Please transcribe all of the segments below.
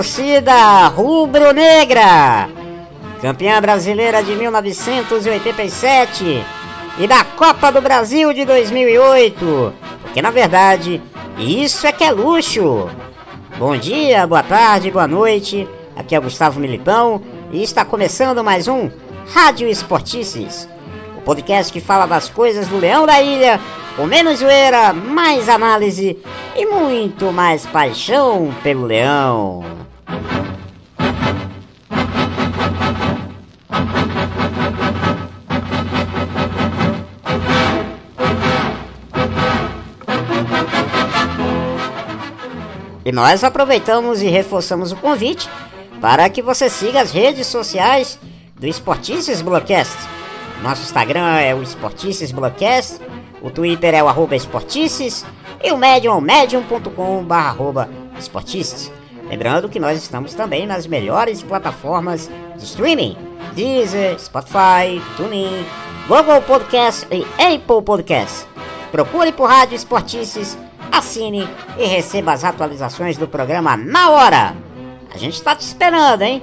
Torcida rubro-negra! Campeã brasileira de 1987 e da Copa do Brasil de 2008. Porque na verdade, isso é que é luxo. Bom dia, boa tarde, boa noite. Aqui é Gustavo Militão e está começando mais um Rádio Esportices, o podcast que fala das coisas do Leão da Ilha com menos zoeira, mais análise e muito mais paixão pelo leão. E nós aproveitamos e reforçamos o convite para que você siga as redes sociais do Esportices Blogcast. Nosso Instagram é o Esportices Blogcast o Twitter é o arroba esportices e o Medium medium.com arroba esportices. Lembrando que nós estamos também nas melhores plataformas de streaming. Deezer, Spotify, TuneIn, Google Podcast e Apple Podcast. Procure por Rádio Esportices, assine e receba as atualizações do programa na hora. A gente está te esperando, hein?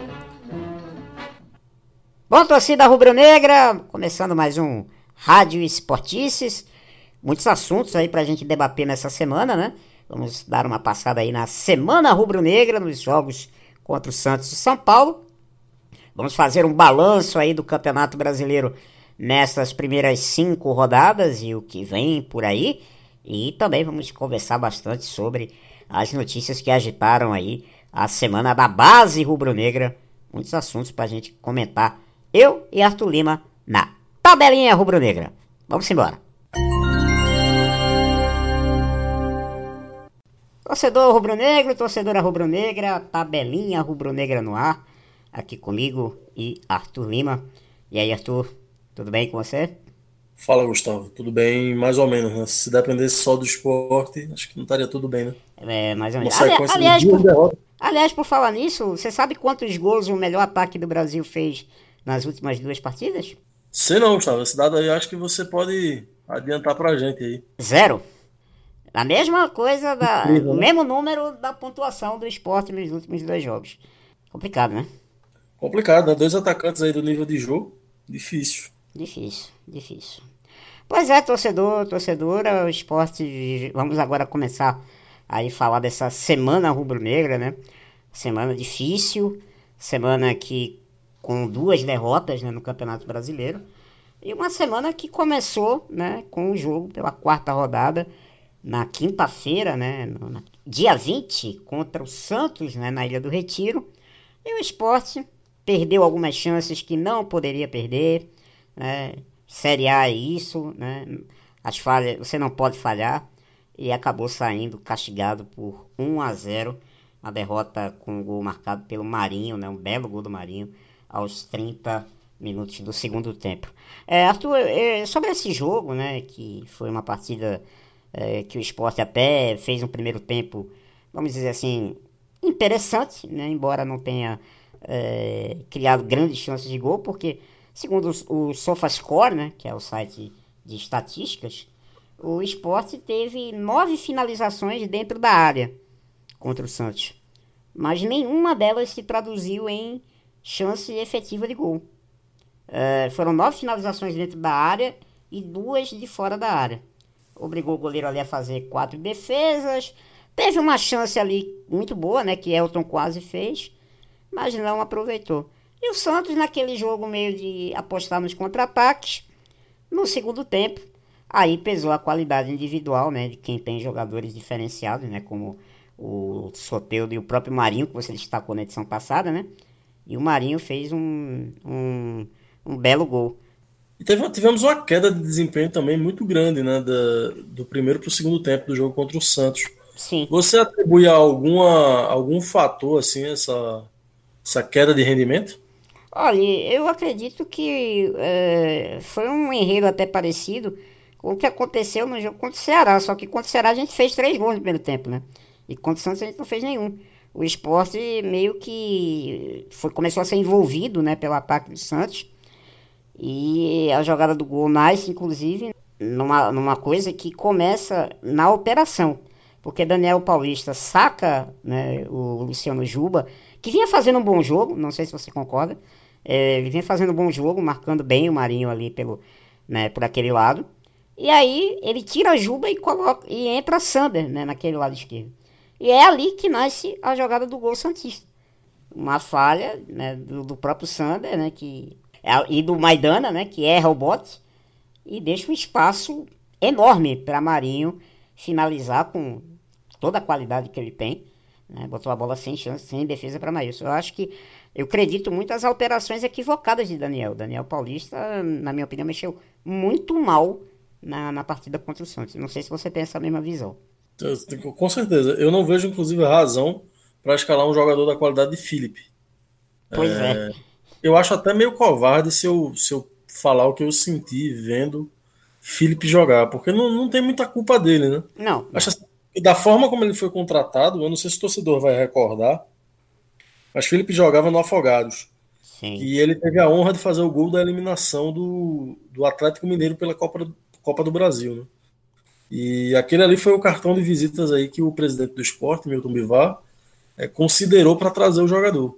Bom, torcida rubro-negra, começando mais um Rádio Esportices muitos assuntos aí pra gente debater nessa semana, né? Vamos dar uma passada aí na Semana Rubro-Negra, nos jogos contra o Santos e São Paulo. Vamos fazer um balanço aí do Campeonato Brasileiro nessas primeiras cinco rodadas e o que vem por aí. E também vamos conversar bastante sobre as notícias que agitaram aí a semana da base rubro-negra. Muitos assuntos pra gente comentar. Eu e Arthur Lima na tabelinha rubro-negra. Vamos embora. Torcedor rubro-negro, torcedora rubro-negra, tabelinha rubro-negra no ar, aqui comigo e Arthur Lima. E aí, Arthur, tudo bem com você? Fala, Gustavo. Tudo bem, mais ou menos, né? Se dependesse só do esporte, acho que não estaria tudo bem, né? É, mais ou menos. Ali, aliás, por, aliás, por falar nisso, você sabe quantos gols o melhor ataque do Brasil fez nas últimas duas partidas? Sei não, Gustavo. Esse dado aí acho que você pode adiantar pra gente aí. Zero. A mesma coisa, da, Incrível, o né? mesmo número da pontuação do esporte nos últimos dois jogos. Complicado, né? Complicado, né? Dois atacantes aí do nível de jogo. Difícil. Difícil, difícil. Pois é, torcedor, torcedora, o esporte. Vamos agora começar aí falar dessa semana rubro-negra, né? Semana difícil, semana que com duas derrotas né, no Campeonato Brasileiro. E uma semana que começou né, com o jogo pela quarta rodada na quinta-feira, né, no, dia 20, contra o Santos, né, na Ilha do Retiro. E o esporte perdeu algumas chances que não poderia perder. Né? Série A é isso, né? As falhas, você não pode falhar. E acabou saindo castigado por 1 a 0 a derrota com um gol marcado pelo Marinho, né? um belo gol do Marinho, aos 30 minutos do segundo tempo. É, Arthur, é, sobre esse jogo, né, que foi uma partida é, que o esporte até fez um primeiro tempo, vamos dizer assim, interessante, né? embora não tenha é, criado grandes chances de gol, porque segundo o, SofaScore, né, que é o site de estatísticas, o esporte teve nove finalizações dentro da área contra o Santos, mas nenhuma delas se traduziu em chance efetiva de gol. É, foram nove finalizações dentro da área e duas de fora da área obrigou o goleiro ali a fazer quatro defesas. Teve uma chance ali muito boa, né? Que Elton quase fez, mas não aproveitou. E o Santos, naquele jogo meio de apostar nos contra-ataques, no segundo tempo, aí pesou a qualidade individual, né? De quem tem jogadores diferenciados, né? Como o Soteudo e o próprio Marinho, que você destacou na edição passada, né? E o Marinho fez um, um, um belo gol. E teve, tivemos uma queda de desempenho também muito grande, né? Da, do primeiro para o segundo tempo do jogo contra o Santos. Sim. Você atribui a alguma, algum fator, assim, essa, essa queda de rendimento? Olha, eu acredito que é, foi um enredo até parecido com o que aconteceu no jogo contra o Ceará. Só que contra o Ceará a gente fez três gols no primeiro tempo, né? E contra o Santos a gente não fez nenhum. O esporte meio que foi, começou a ser envolvido né, pelo ataque do Santos e a jogada do gol nasce, inclusive, numa, numa coisa que começa na operação. porque Daniel Paulista saca né, o Luciano Juba, que vinha fazendo um bom jogo, não sei se você concorda, é, vinha fazendo um bom jogo, marcando bem o Marinho ali pelo, né, por aquele lado. E aí ele tira a Juba e, coloca, e entra Sander né, naquele lado esquerdo. E é ali que nasce a jogada do gol Santista. Uma falha né, do, do, próprio Sander né, que, e do Maidana, né, que erra o bote, e deixa um espaço enorme para Marinho finalizar com toda a qualidade que ele tem. Né, botou a bola sem chance, sem defesa para Maílson. Eu acho que eu acredito muito as alterações equivocadas de Daniel. Daniel Paulista, na minha opinião, mexeu muito mal na, na partida contra o Santos. Não sei se você tem essa mesma visão. Com certeza. Eu não vejo, inclusive, razão para escalar um jogador da qualidade de Felipe. Pois é, é. Eu acho até meio covarde se eu, se eu falar o que eu senti vendo Felipe jogar, porque não, não tem muita culpa dele, né? Não. Acho assim, da forma como ele foi contratado, eu não sei se o torcedor vai recordar, mas Felipe jogava no Afogados. Sim. E ele teve a honra de fazer o gol da eliminação do, do Atlético Mineiro pela Copa, Copa do Brasil, né? E aquele ali foi o cartão de visitas aí que o presidente do esporte, Milton Bivar, é, considerou para trazer o jogador.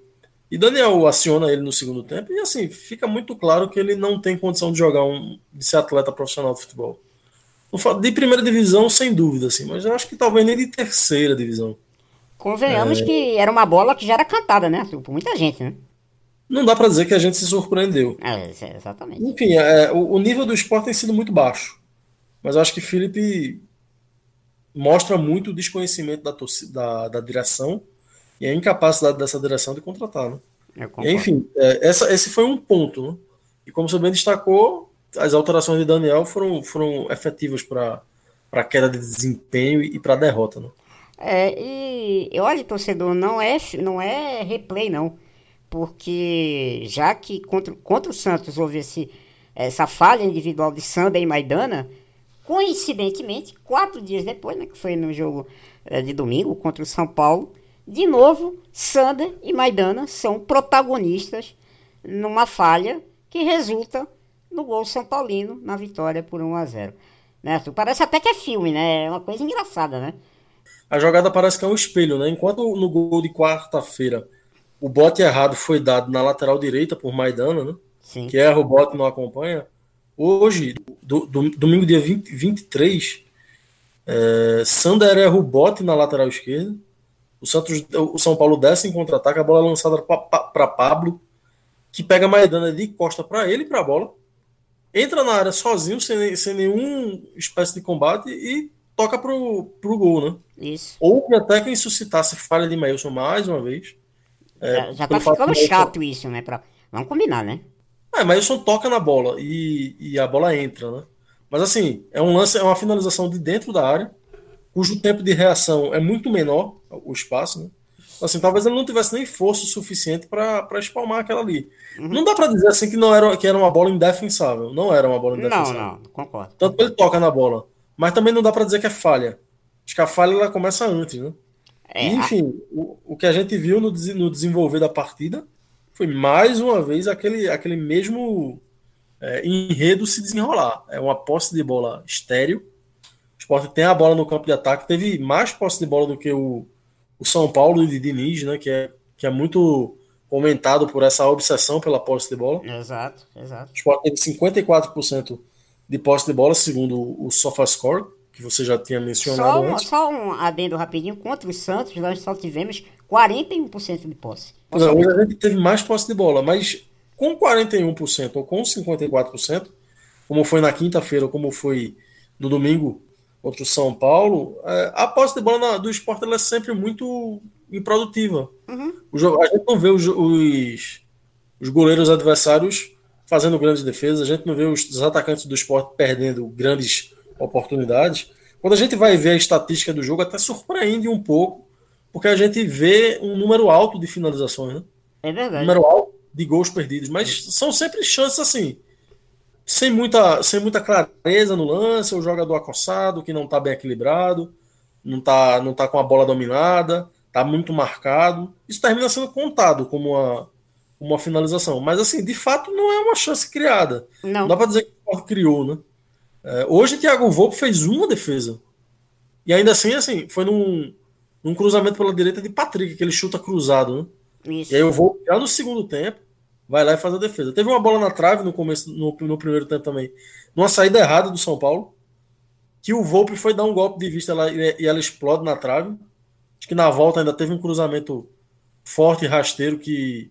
E Daniel aciona ele no segundo tempo e assim, fica muito claro que ele não tem condição de jogar um de ser atleta profissional de futebol. De primeira divisão, sem dúvida, assim, mas eu acho que talvez nem de terceira divisão. Convenhamos é... que era uma bola que já era cantada, né? Por muita gente, né? Não dá para dizer que a gente se surpreendeu. É, exatamente. Enfim, é, o, o nível do esporte tem sido muito baixo. Mas eu acho que Felipe mostra muito o desconhecimento da, torcida, da, da direção e a incapacidade dessa direção de contratar. Né? Enfim, é, essa, esse foi um ponto. Né? E como você bem destacou, as alterações de Daniel foram, foram efetivas para a queda de desempenho e para a derrota. Né? É, e olha, torcedor, não é, não é replay, não. Porque já que contra, contra o Santos houve esse, essa falha individual de Sander e Maidana, Coincidentemente, quatro dias depois, né, que foi no jogo é, de domingo contra o São Paulo, de novo, Sander e Maidana são protagonistas numa falha que resulta no gol São Paulino na vitória por 1 a 0 né? Parece até que é filme, né? É uma coisa engraçada, né? A jogada parece que é um espelho, né? Enquanto no gol de quarta-feira o bote errado foi dado na lateral direita por Maidana, né? Sim. Que erra o bote não acompanha. Hoje, do, do, domingo dia 20, 23, é, Sander erra o bote na lateral esquerda. O, Santos, o São Paulo desce em contra-ataque, a bola é lançada para Pablo, que pega a Maidana de costa para ele para a bola. Entra na área sozinho, sem, sem nenhum espécie de combate e toca pro, pro gol, né? Isso. Ou até quem suscitasse falha de Mailson mais uma vez. É, já, tá ficando chato isso, né? Pra... Vamos combinar, né? É, mas Wilson toca na bola e, e a bola entra, né? Mas assim, é um lance, é uma finalização de dentro da área, cujo tempo de reação é muito menor, o espaço, né? Assim, talvez ele não tivesse nem força suficiente para espalmar aquela ali. Uhum. Não dá para dizer assim que não era que era uma bola indefensável. Não era uma bola indefensável. Não, não, concordo. Tanto que ele toca na bola. Mas também não dá para dizer que é falha. Acho que a falha ela começa antes, né? É, enfim, o, o que a gente viu no, no desenvolver da partida foi mais uma vez aquele, aquele mesmo é, enredo se desenrolar. É uma posse de bola estéreo. O Sport tem a bola no campo de ataque, teve mais posse de bola do que o, o São Paulo de Diniz, né, que, é, que é muito comentado por essa obsessão pela posse de bola. Exato, exato. O Sport teve 54% de posse de bola, segundo o SofaScore, que você já tinha mencionado só um, antes. Só um adendo rapidinho, contra o Santos, nós só tivemos 41% de posse. Não, hoje a gente teve mais posse de bola, mas com 41% ou com 54%, como foi na quinta-feira, como foi no domingo contra o São Paulo, é, a posse de bola do esporte é sempre muito improdutiva. Uhum. a gente não vê os, os, os, goleiros adversários fazendo grandes defesas, a gente não vê os, os atacantes do esporte perdendo grandes oportunidades. Quando a gente vai ver a estatística do jogo, até surpreende um pouco porque a gente vê um número alto de finalizações, né? É verdade. Um número alto de gols perdidos, mas são sempre chances assim, sem muita, sem muita clareza no lance, o jogador acossado, que não está bem equilibrado, não está não tá com a bola dominada, está muito marcado. Isso termina sendo contado como uma, uma finalização. Mas, assim, de fato, não é uma chance criada. Não, não dá para dizer que o criou, né? É, hoje, Thiago Volpe fez uma defesa. E ainda assim, assim, foi num, num cruzamento pela direita de Patrick, que ele chuta cruzado, né? Isso. E aí eu vou já no segundo tempo, vai lá e faz a defesa. Teve uma bola na trave no começo, no, no primeiro tempo também, numa saída errada do São Paulo, que o Volpe foi dar um golpe de vista lá e ela explode na trave. Acho que na volta ainda teve um cruzamento forte e rasteiro que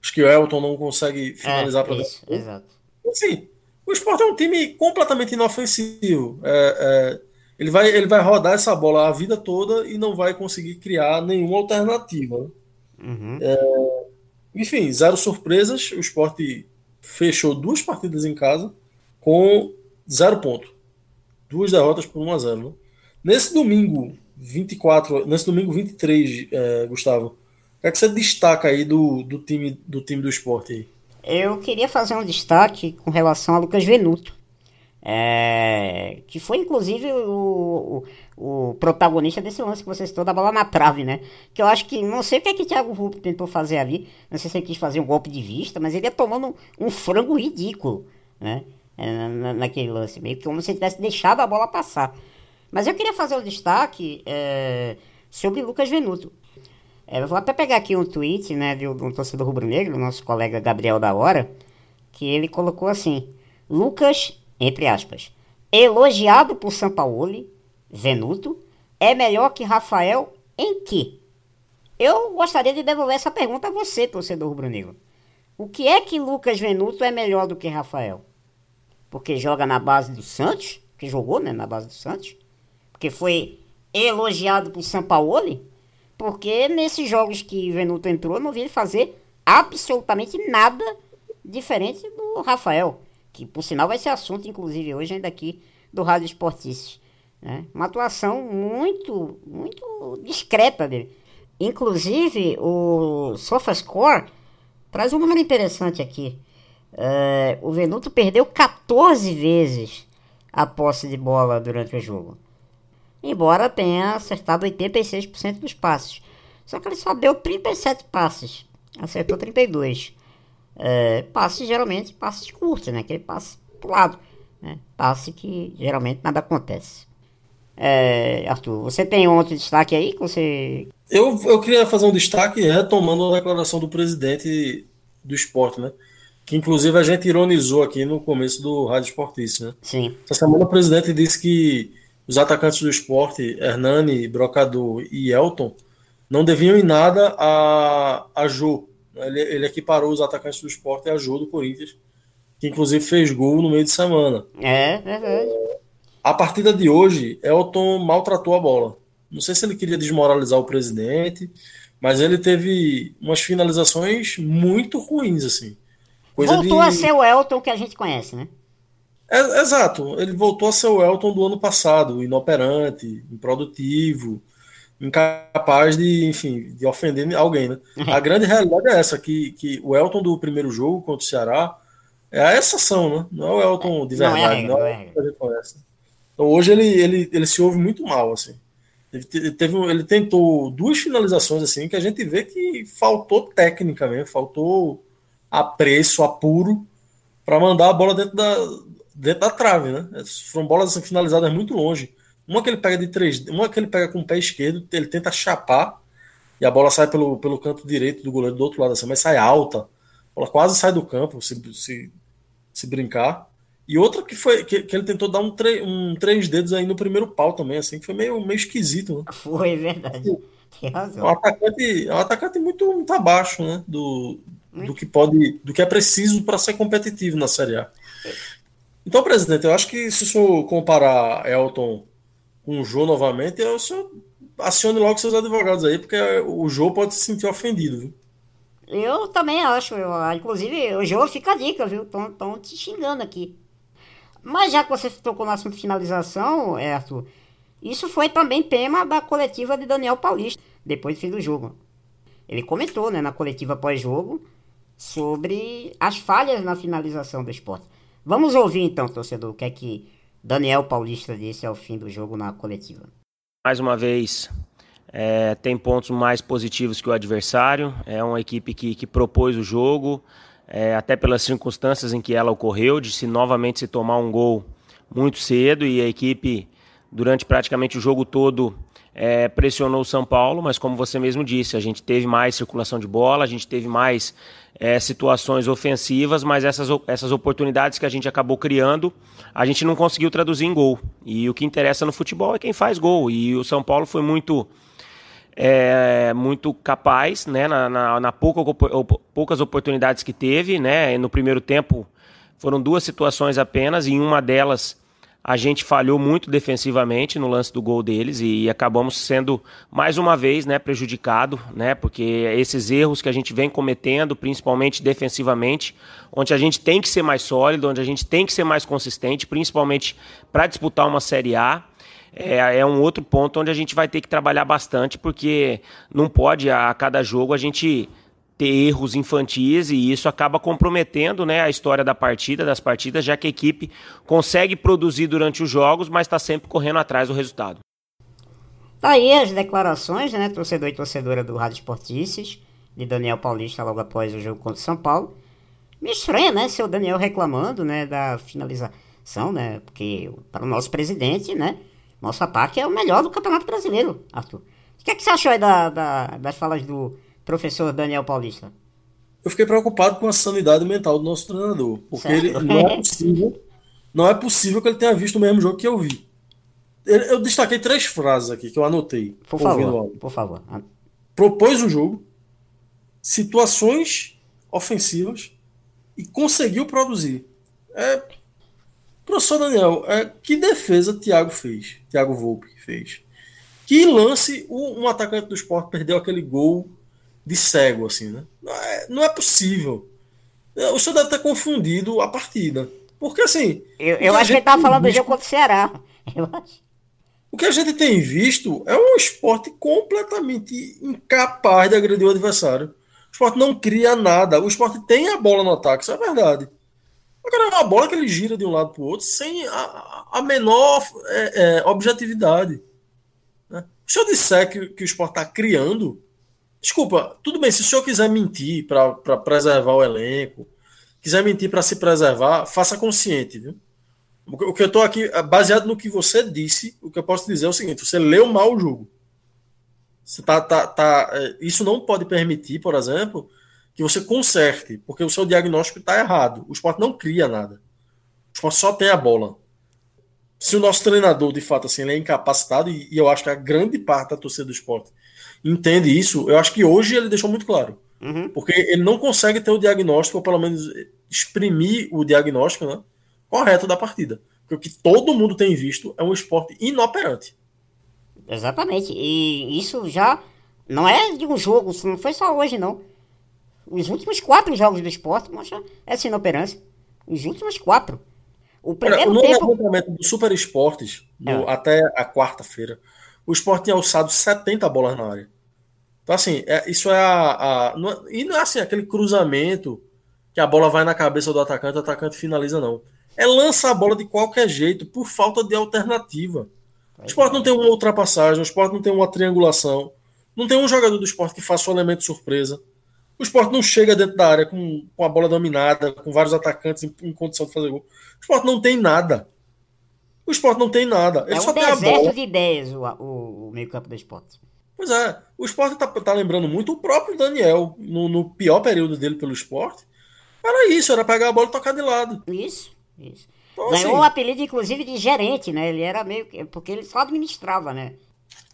acho que o Elton não consegue finalizar é, para exato. Assim, o Sport é um time completamente inofensivo. É, é, ele, vai, ele vai rodar essa bola a vida toda e não vai conseguir criar nenhuma alternativa. Uhum. É, enfim, zero surpresas. O Sport fechou duas partidas em casa com zero ponto. Duas derrotas por 1 a 0 né? Nesse domingo 24, nesse domingo 23, é, Gustavo, o que, é que você destaca aí do, do, time, do time do esporte aí? Eu queria fazer um destaque com relação a Lucas Venuto, é, que foi inclusive o, o, o, protagonista desse lance que você citou da bola na trave, né? Que eu acho que, não sei o que é que o Thiago Rupp tentou fazer ali, não sei se ele quis fazer um golpe de vista, mas ele ia tomando um, um frango ridículo, né? É, na, naquele lance, meio que como se ele tivesse deixado a bola passar. Mas eu queria fazer um destaque é, sobre Lucas Venuto. É, eu vou até pegar aqui um tweet, né, de um torcedor rubro-negro, nosso colega Gabriel da Hora, que ele colocou assim: Lucas, entre aspas, elogiado por Sampaoli, Venuto, é melhor que Rafael em que? Eu gostaria de devolver essa pergunta a você, torcedor rubro-negro. O que é que Lucas Venuto é melhor do que Rafael? Porque joga na base do Santos, que jogou, né, na base do Santos, porque foi elogiado por Sampaoli? Porque nesses jogos que Venuto entrou, não vi ele fazer absolutamente nada diferente do Rafael. Que por sinal vai ser assunto, inclusive, hoje ainda aqui do Rádio Esportistas. Né? Uma atuação muito, muito discreta dele. Inclusive, o SofaScore traz um número interessante aqui. É, o Venuto perdeu 14 vezes a posse de bola durante o jogo embora tenha acertado 86% dos passes. Só que ele só deu 37 passes, acertou 32. É, passes geralmente passes curtos, né? Aquele passe pro lado, né? Passe que geralmente nada acontece. É, Arthur, você tem outro destaque aí que você. Eu, eu queria fazer um destaque retomando a declaração do presidente do esporte, né? Que inclusive a gente ironizou aqui no começo do Rádio Esportista, né? Sim. Essa semana o presidente disse que os atacantes do esporte, Hernani, Brocador e Elton, não deviam em nada a, a Jô. Ele, ele equiparou os atacantes do esporte a Jô do Corinthians, que inclusive fez gol no meio de semana. É, verdade. A partida de hoje, Elton maltratou a bola. Não sei se ele queria desmoralizar o presidente, mas ele teve umas finalizações muito ruins, assim. Coisa Voltou de... a ser o Elton que a gente conhece, né? É, exato, ele voltou a ser o Elton do ano passado, inoperante, improdutivo, incapaz de, enfim, de ofender alguém, né? Uhum. A grande realidade é essa, que, que o Elton do primeiro jogo contra o Ceará é a exceção, né? Não é o Elton de verdade, não é, não é, não é. Então hoje ele, ele, ele se ouve muito mal, assim. Ele, teve, ele tentou duas finalizações assim que a gente vê que faltou técnica mesmo, faltou apreço, apuro para mandar a bola dentro da, dentro da trave, né? Foram bolas assim, finalizadas muito longe. Uma que ele pega de três, uma que ele pega com o pé esquerdo, ele tenta chapar e a bola sai pelo, pelo canto direito do goleiro do outro lado, assim, mas sai alta. A bola quase sai do campo, se, se, se brincar. E outra que foi que, que ele tentou dar um, tre, um três dedos aí no primeiro pau também, assim, que foi meio, meio esquisito, né? Foi, é verdade. Tem razão. É um atacante, é um atacante muito, muito abaixo, né? Do, do que pode, do que é preciso para ser competitivo na Série A. Então, presidente, eu acho que se o senhor comparar Elton com o Jô novamente, o senhor acione logo seus advogados aí, porque o Jô pode se sentir ofendido, viu? Eu também acho. Eu, inclusive, o Jô fica a dica, viu? Estão te xingando aqui. Mas já que você tocou no assunto finalização, é, isso foi também tema da coletiva de Daniel Paulista, depois do fim do jogo. Ele comentou né, na coletiva pós-jogo sobre as falhas na finalização do esporte. Vamos ouvir então, torcedor, o que é que Daniel Paulista disse ao fim do jogo na coletiva. Mais uma vez, é, tem pontos mais positivos que o adversário. É uma equipe que, que propôs o jogo, é, até pelas circunstâncias em que ela ocorreu, de se novamente se tomar um gol muito cedo e a equipe durante praticamente o jogo todo é, pressionou o São Paulo, mas como você mesmo disse, a gente teve mais circulação de bola, a gente teve mais é, situações ofensivas, mas essas, essas oportunidades que a gente acabou criando, a gente não conseguiu traduzir em gol. E o que interessa no futebol é quem faz gol. E o São Paulo foi muito. É, muito capaz, né, na, na, na pouca, poucas oportunidades que teve, né, no primeiro tempo foram duas situações apenas, e em uma delas a gente falhou muito defensivamente no lance do gol deles e acabamos sendo mais uma vez, né, prejudicado, né, porque esses erros que a gente vem cometendo, principalmente defensivamente, onde a gente tem que ser mais sólido, onde a gente tem que ser mais consistente, principalmente para disputar uma Série A, é, é, um outro ponto onde a gente vai ter que trabalhar bastante, porque não pode a cada jogo a gente ter erros infantis e isso acaba comprometendo né, a história da partida, das partidas, já que a equipe consegue produzir durante os jogos, mas está sempre correndo atrás do resultado. Tá aí as declarações, né, torcedor e torcedora do Rádio Esportices, de Daniel Paulista logo após o jogo contra o São Paulo. Me estranha, né, seu Daniel reclamando, né, da finalização, né, porque para o nosso presidente, né, nosso ataque é o melhor do Campeonato Brasileiro, Arthur. O que, é que você achou aí da, da, das falas do professor Daniel Paulista? Eu fiquei preocupado com a sanidade mental do nosso treinador, porque ele não é possível, não é possível que ele tenha visto o mesmo jogo que eu vi. Eu destaquei três frases aqui que eu anotei. Por favor, por favor. Propôs o jogo, situações ofensivas e conseguiu produzir. É, professor Daniel, é, que defesa Thiago fez? Thiago Volpe fez. Que lance um, um atacante do esporte perdeu aquele gol de cego, assim, né? Não é, não é possível. O senhor deve ter confundido a partida. Porque, assim. Eu, eu acho que ele estava falando visto, do jogo contra o Ceará. Eu acho. O que a gente tem visto é um esporte completamente incapaz de agredir o adversário. O esporte não cria nada. O esporte tem a bola no ataque, isso é verdade. Agora é uma bola que ele gira de um lado para o outro sem a, a menor é, é, objetividade. Né? Se eu disser que, que o esporte está criando, Desculpa, tudo bem, se o senhor quiser mentir para preservar o elenco, quiser mentir para se preservar, faça consciente, viu? O que eu estou aqui, baseado no que você disse, o que eu posso dizer é o seguinte: você leu mal o jogo. Você tá, tá, tá, é, isso não pode permitir, por exemplo, que você conserte, porque o seu diagnóstico está errado. O esporte não cria nada. O esporte só tem a bola. Se o nosso treinador, de fato, assim, ele é incapacitado, e, e eu acho que a grande parte da torcida do esporte entende isso, eu acho que hoje ele deixou muito claro. Uhum. Porque ele não consegue ter o diagnóstico, ou pelo menos exprimir o diagnóstico né, correto da partida. Porque o que todo mundo tem visto é um esporte inoperante. Exatamente. E isso já não é de um jogo, não foi só hoje, não. Os últimos quatro jogos do esporte mostram essa inoperância. Os últimos quatro. O primeiro Olha, no tempo... levantamento do Super Esportes, no, é. até a quarta-feira, o esporte tinha alçado 70 bolas na área. Então, assim, é, isso é a. a não é, e não é assim, aquele cruzamento que a bola vai na cabeça do atacante, o atacante finaliza, não. É lança a bola de qualquer jeito, por falta de alternativa. O esporte não tem uma ultrapassagem, o esporte não tem uma triangulação, não tem um jogador do esporte que faça o um elemento surpresa. O esporte não chega dentro da área com, com a bola dominada, com vários atacantes em, em condição de fazer gol. O esporte não tem nada. O esporte não tem nada. Ele é só um tem a bola. de ideias o, o, o meio-campo do esporte. Pois é, o esporte tá, tá lembrando muito o próprio Daniel, no, no, pior período dele pelo esporte. Era isso, era pegar a bola e tocar de lado. Isso, isso. Então, Ganhou assim, um apelido, inclusive, de gerente, né? Ele era meio que. Porque ele só administrava, né?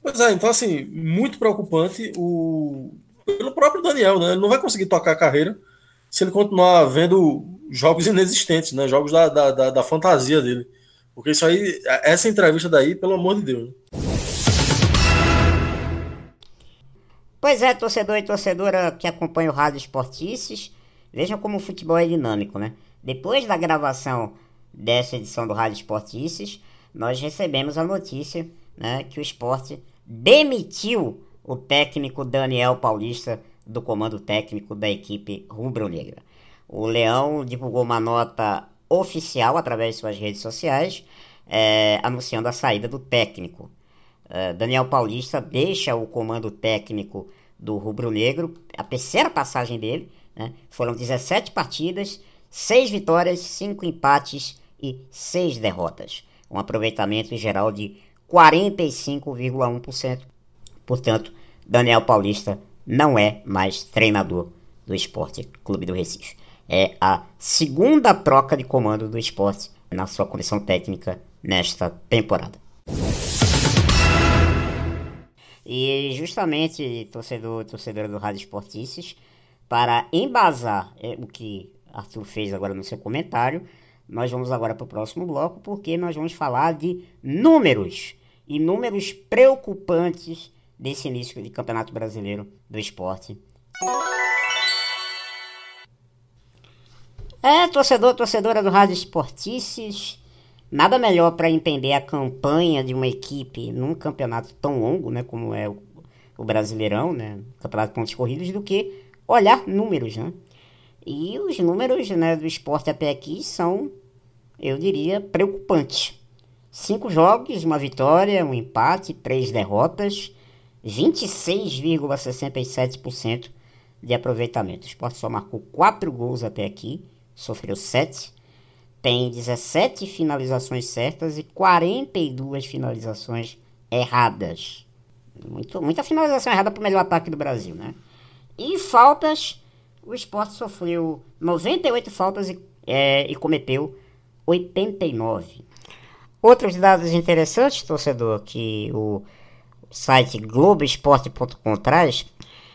Pois é, então assim, muito preocupante o. Pelo próprio Daniel, né? Ele não vai conseguir tocar a carreira se ele continuar vendo jogos inexistentes, né? Jogos da, da, da, da fantasia dele. Porque isso aí, essa entrevista daí, pelo amor de Deus. Pois é, torcedor e torcedora que acompanha o Rádio Esportices, vejam como o futebol é dinâmico, né? Depois da gravação dessa edição do Rádio Esportices, nós recebemos a notícia né, que o esporte demitiu o técnico Daniel Paulista do comando técnico da equipe rubro-negra. O Leão divulgou uma nota oficial através de suas redes sociais, é, anunciando a saída do técnico. É, Daniel Paulista deixa o comando técnico do Rubro Negro, a terceira passagem dele. Né? Foram 17 partidas, 6 vitórias, 5 empates e 6 derrotas. Um aproveitamento geral de 45,1%. Portanto, Daniel Paulista não é mais treinador do Esporte Clube do Recife. É a segunda troca de comando do esporte na sua comissão técnica nesta temporada. E justamente, torcedor, torcedora do Rádio Esportices, para embasar é, o que Arthur fez agora no seu comentário, nós vamos agora para o próximo bloco, porque nós vamos falar de números e números preocupantes desse início de Campeonato Brasileiro do Esporte. É, torcedor, torcedora do Rádio Esportices, nada melhor para entender a campanha de uma equipe num campeonato tão longo, né, como é o, o Brasileirão, né, Campeonato de Pontos Corridos, do que olhar números, né? E os números né, do esporte até aqui são, eu diria, preocupantes. Cinco jogos, uma vitória, um empate, três derrotas, 26,67% de aproveitamento. O esporte só marcou quatro gols até aqui, sofreu sete. Tem 17 finalizações certas e 42 finalizações erradas. Muito, muita finalização errada para o melhor ataque do Brasil, né? E faltas, o esporte sofreu 98 faltas e, é, e cometeu 89. Outros dados interessantes, torcedor, que o site Globoesporte.com traz,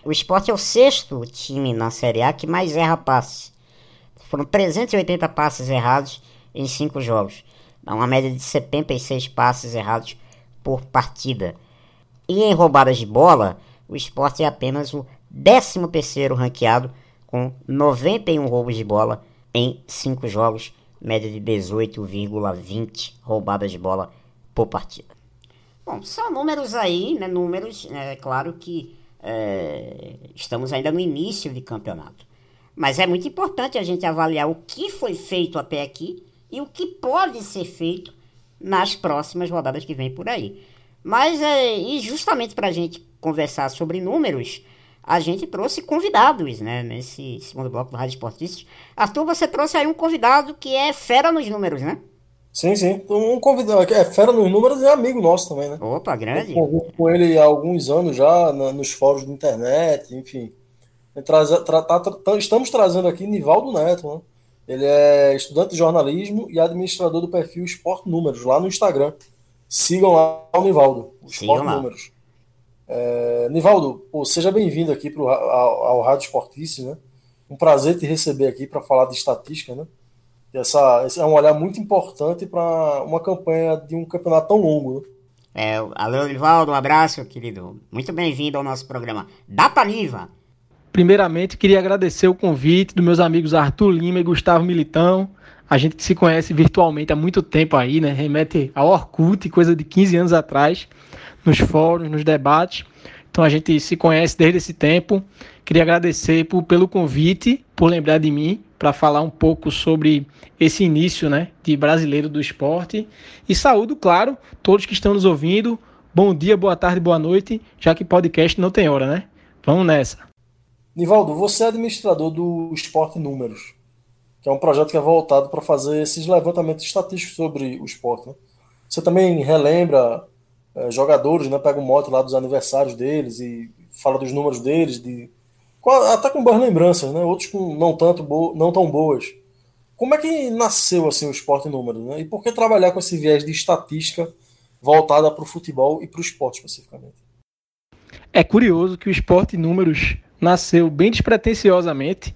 o esporte é o sexto time na Série A que mais erra passes. Foram 380 passes errados em 5 jogos. Dá uma média de 76 passes errados por partida. E em roubadas de bola, o esporte é apenas o 13 terceiro ranqueado com 91 roubos de bola em 5 jogos média de 18,20 roubadas de bola por partida. Bom, são números aí, né? Números, é claro que é, estamos ainda no início de campeonato. Mas é muito importante a gente avaliar o que foi feito até aqui e o que pode ser feito nas próximas rodadas que vem por aí. Mas, é, e justamente para a gente conversar sobre números, a gente trouxe convidados, né? Nesse segundo bloco do Rádio Esportistas. Arthur, você trouxe aí um convidado que é fera nos números, né? Sim, sim. Um convidado que é fera nos números é amigo nosso também, né? Opa, grande. Eu com ele há alguns anos já, na, nos fóruns de internet, enfim. Traz, tra, tra, tra, estamos trazendo aqui Nivaldo Neto, né? Ele é estudante de jornalismo e administrador do perfil Esporte Números, lá no Instagram. Sigam lá o Nivaldo, o Esporte Números. É, Nivaldo, pô, seja bem-vindo aqui pro, ao, ao Rádio Esportice, né? Um prazer te receber aqui para falar de estatística, né? Essa, esse é um olhar muito importante para uma campanha de um campeonato tão longo, né? É, alô, Nivaldo, um abraço, querido. Muito bem-vindo ao nosso programa Data Liva. Primeiramente, queria agradecer o convite dos meus amigos Arthur Lima e Gustavo Militão. A gente se conhece virtualmente há muito tempo aí, né? Remete ao Orkut, coisa de 15 anos atrás nos fóruns, nos debates. Então a gente se conhece desde esse tempo. Queria agradecer por, pelo convite, por lembrar de mim, para falar um pouco sobre esse início né, de brasileiro do esporte. E saúdo, claro, todos que estão nos ouvindo. Bom dia, boa tarde, boa noite, já que podcast não tem hora, né? Vamos nessa. Nivaldo, você é administrador do Esporte Números, que é um projeto que é voltado para fazer esses levantamentos estatísticos sobre o esporte. Né? Você também relembra é, jogadores, né? Pega um mote lá dos aniversários deles e fala dos números deles, de, até com boas lembranças, né? Outros com não, tanto bo, não tão boas. Como é que nasceu assim o esporte números, né? E por que trabalhar com esse viés de estatística voltada para o futebol e para o esporte especificamente? É curioso que o esporte números nasceu bem despretensiosamente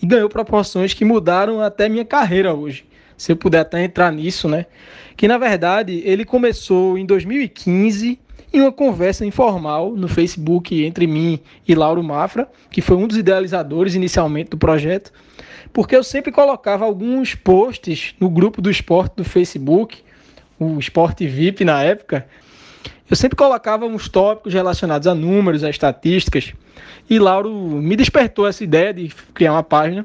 e ganhou proporções que mudaram até minha carreira hoje se eu puder até entrar nisso, né? Que na verdade ele começou em 2015 em uma conversa informal no Facebook entre mim e Lauro Mafra, que foi um dos idealizadores inicialmente do projeto, porque eu sempre colocava alguns posts no grupo do esporte do Facebook, o Esporte VIP na época. Eu sempre colocava uns tópicos relacionados a números, a estatísticas, e Lauro me despertou essa ideia de criar uma página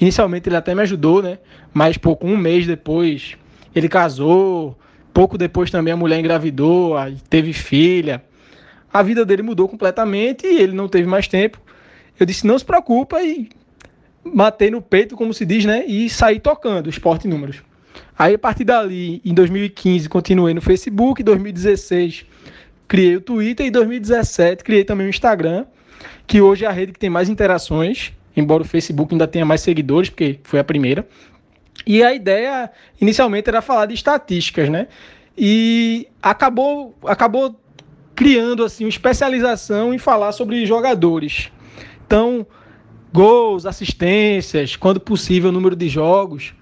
Inicialmente ele até me ajudou, né? Mas pouco um mês depois ele casou, pouco depois também a mulher engravidou, teve filha. A vida dele mudou completamente e ele não teve mais tempo. Eu disse: "Não se preocupa" e matei no peito, como se diz, né? E saí tocando esporte números. Aí a partir dali, em 2015, continuei no Facebook, em 2016 criei o Twitter e em 2017 criei também o Instagram, que hoje é a rede que tem mais interações, embora o Facebook ainda tenha mais seguidores, porque foi a primeira. E a ideia inicialmente era falar de estatísticas, né? E acabou acabou criando assim uma especialização em falar sobre jogadores. Então, gols, assistências, quando possível, número de jogos,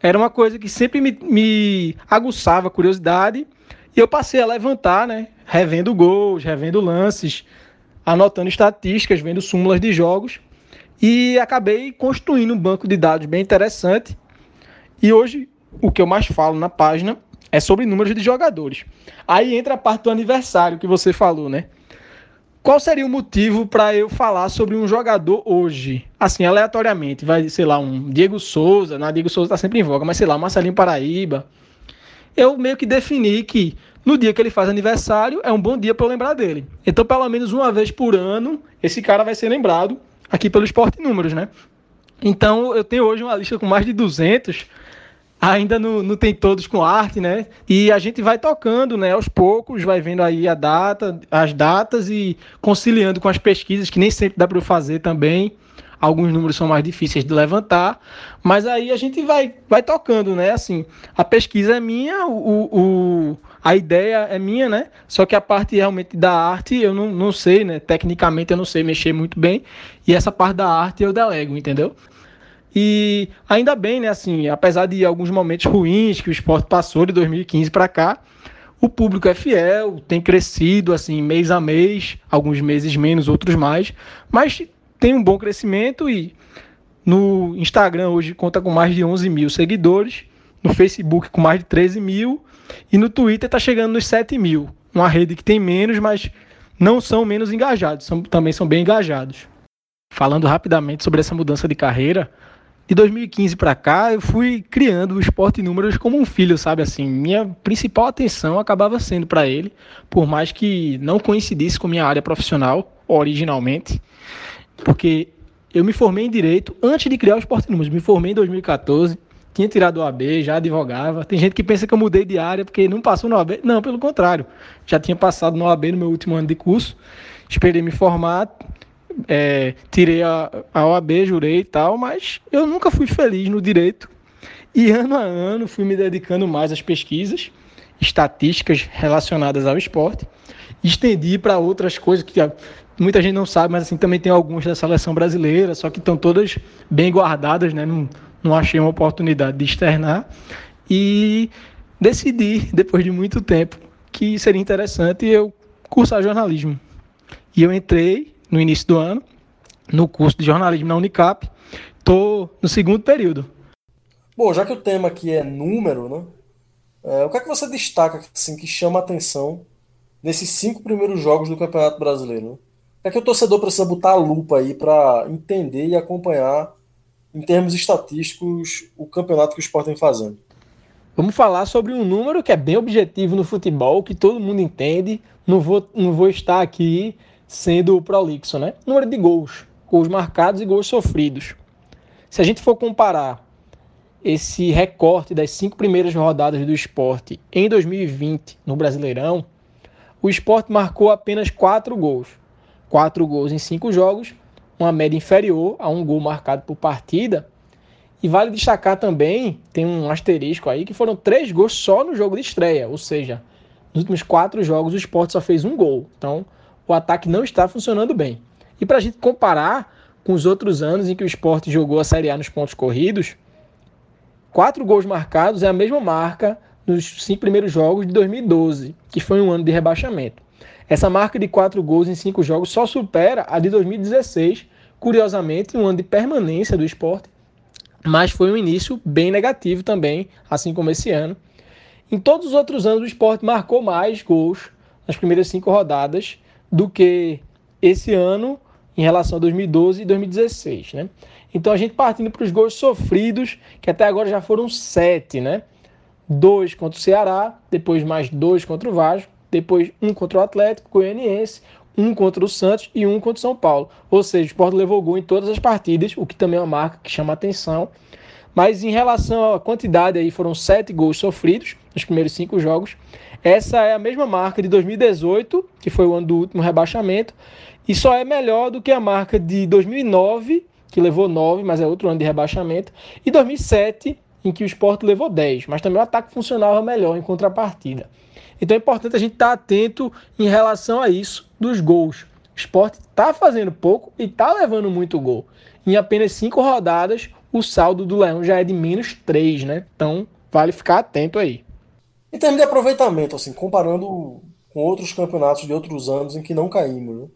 era uma coisa que sempre me, me aguçava a curiosidade e eu passei a levantar, né? Revendo gols, revendo lances, anotando estatísticas, vendo súmulas de jogos e acabei construindo um banco de dados bem interessante. E hoje o que eu mais falo na página é sobre números de jogadores. Aí entra a parte do aniversário que você falou, né? Qual seria o motivo para eu falar sobre um jogador hoje? Assim, aleatoriamente. Vai, sei lá, um Diego Souza. Não, Diego Souza está sempre em voga, mas sei lá, Marcelinho Paraíba. Eu meio que defini que no dia que ele faz aniversário é um bom dia para eu lembrar dele. Então, pelo menos uma vez por ano, esse cara vai ser lembrado aqui pelo Esporte Números, né? Então, eu tenho hoje uma lista com mais de 200 ainda não, não tem todos com arte, né? E a gente vai tocando, né? Aos poucos, vai vendo aí a data, as datas e conciliando com as pesquisas, que nem sempre dá para fazer também. Alguns números são mais difíceis de levantar, mas aí a gente vai, vai tocando, né? Assim, a pesquisa é minha, o, o, a ideia é minha, né? Só que a parte realmente da arte eu não, não sei, né? Tecnicamente eu não sei mexer muito bem, e essa parte da arte eu delego, entendeu? E ainda bem, né, assim, apesar de alguns momentos ruins que o esporte passou de 2015 para cá, o público é fiel, tem crescido assim mês a mês, alguns meses menos, outros mais, mas tem um bom crescimento e no Instagram hoje conta com mais de 11 mil seguidores, no Facebook com mais de 13 mil e no Twitter está chegando nos 7 mil. Uma rede que tem menos, mas não são menos engajados, são, também são bem engajados. Falando rapidamente sobre essa mudança de carreira, de 2015 para cá, eu fui criando o esporte números como um filho, sabe assim. Minha principal atenção acabava sendo para ele, por mais que não coincidisse com minha área profissional originalmente, porque eu me formei em direito antes de criar o esporte números. Me formei em 2014, tinha tirado o AB, já advogava. Tem gente que pensa que eu mudei de área porque não passou no AB. Não, pelo contrário. Já tinha passado no AB no meu último ano de curso. Esperei me formar, é, tirei a, a OAB, jurei e tal, mas eu nunca fui feliz no direito. E ano a ano fui me dedicando mais às pesquisas, estatísticas relacionadas ao esporte. Estendi para outras coisas que muita gente não sabe, mas assim também tem algumas da seleção brasileira, só que estão todas bem guardadas, né? Não, não achei uma oportunidade de externar. E decidi, depois de muito tempo, que seria interessante eu cursar jornalismo. E eu entrei no início do ano, no curso de jornalismo na Unicap. Estou no segundo período. Bom, já que o tema aqui é número, né? É, o que é que você destaca assim, que chama a atenção nesses cinco primeiros jogos do Campeonato Brasileiro? Né? É que o torcedor precisa botar a lupa aí para entender e acompanhar, em termos estatísticos, o campeonato que o Sport vem fazendo? Vamos falar sobre um número que é bem objetivo no futebol, que todo mundo entende. Não vou, não vou estar aqui sendo prolixo, né? Número de gols, gols marcados e gols sofridos. Se a gente for comparar esse recorte das cinco primeiras rodadas do esporte em 2020 no Brasileirão, o esporte marcou apenas quatro gols. Quatro gols em cinco jogos, uma média inferior a um gol marcado por partida. E vale destacar também, tem um asterisco aí, que foram três gols só no jogo de estreia, ou seja, nos últimos quatro jogos o esporte só fez um gol. Então, o ataque não está funcionando bem. E para a gente comparar com os outros anos em que o esporte jogou a Série A nos pontos corridos, quatro gols marcados é a mesma marca nos cinco primeiros jogos de 2012, que foi um ano de rebaixamento. Essa marca de quatro gols em cinco jogos só supera a de 2016, curiosamente, um ano de permanência do esporte, mas foi um início bem negativo também, assim como esse ano. Em todos os outros anos, o esporte marcou mais gols nas primeiras cinco rodadas do que esse ano em relação a 2012 e 2016, né? Então a gente partindo para os gols sofridos, que até agora já foram sete, né? Dois contra o Ceará, depois mais dois contra o Vasco, depois um contra o Atlético Goianiense, um contra o Santos e um contra o São Paulo. Ou seja, o Sport levou gol em todas as partidas, o que também é uma marca que chama atenção. Mas em relação à quantidade aí, foram sete gols sofridos nos primeiros cinco jogos. Essa é a mesma marca de 2018, que foi o ano do último rebaixamento, e só é melhor do que a marca de 2009, que levou 9, mas é outro ano de rebaixamento, e 2007, em que o esporte levou 10, mas também o ataque funcionava melhor em contrapartida. Então é importante a gente estar atento em relação a isso dos gols. O esporte está fazendo pouco e está levando muito gol. Em apenas cinco rodadas, o saldo do Leão já é de menos 3, né? Então vale ficar atento aí. Em termos de aproveitamento, assim, comparando com outros campeonatos de outros anos em que não caímos, né?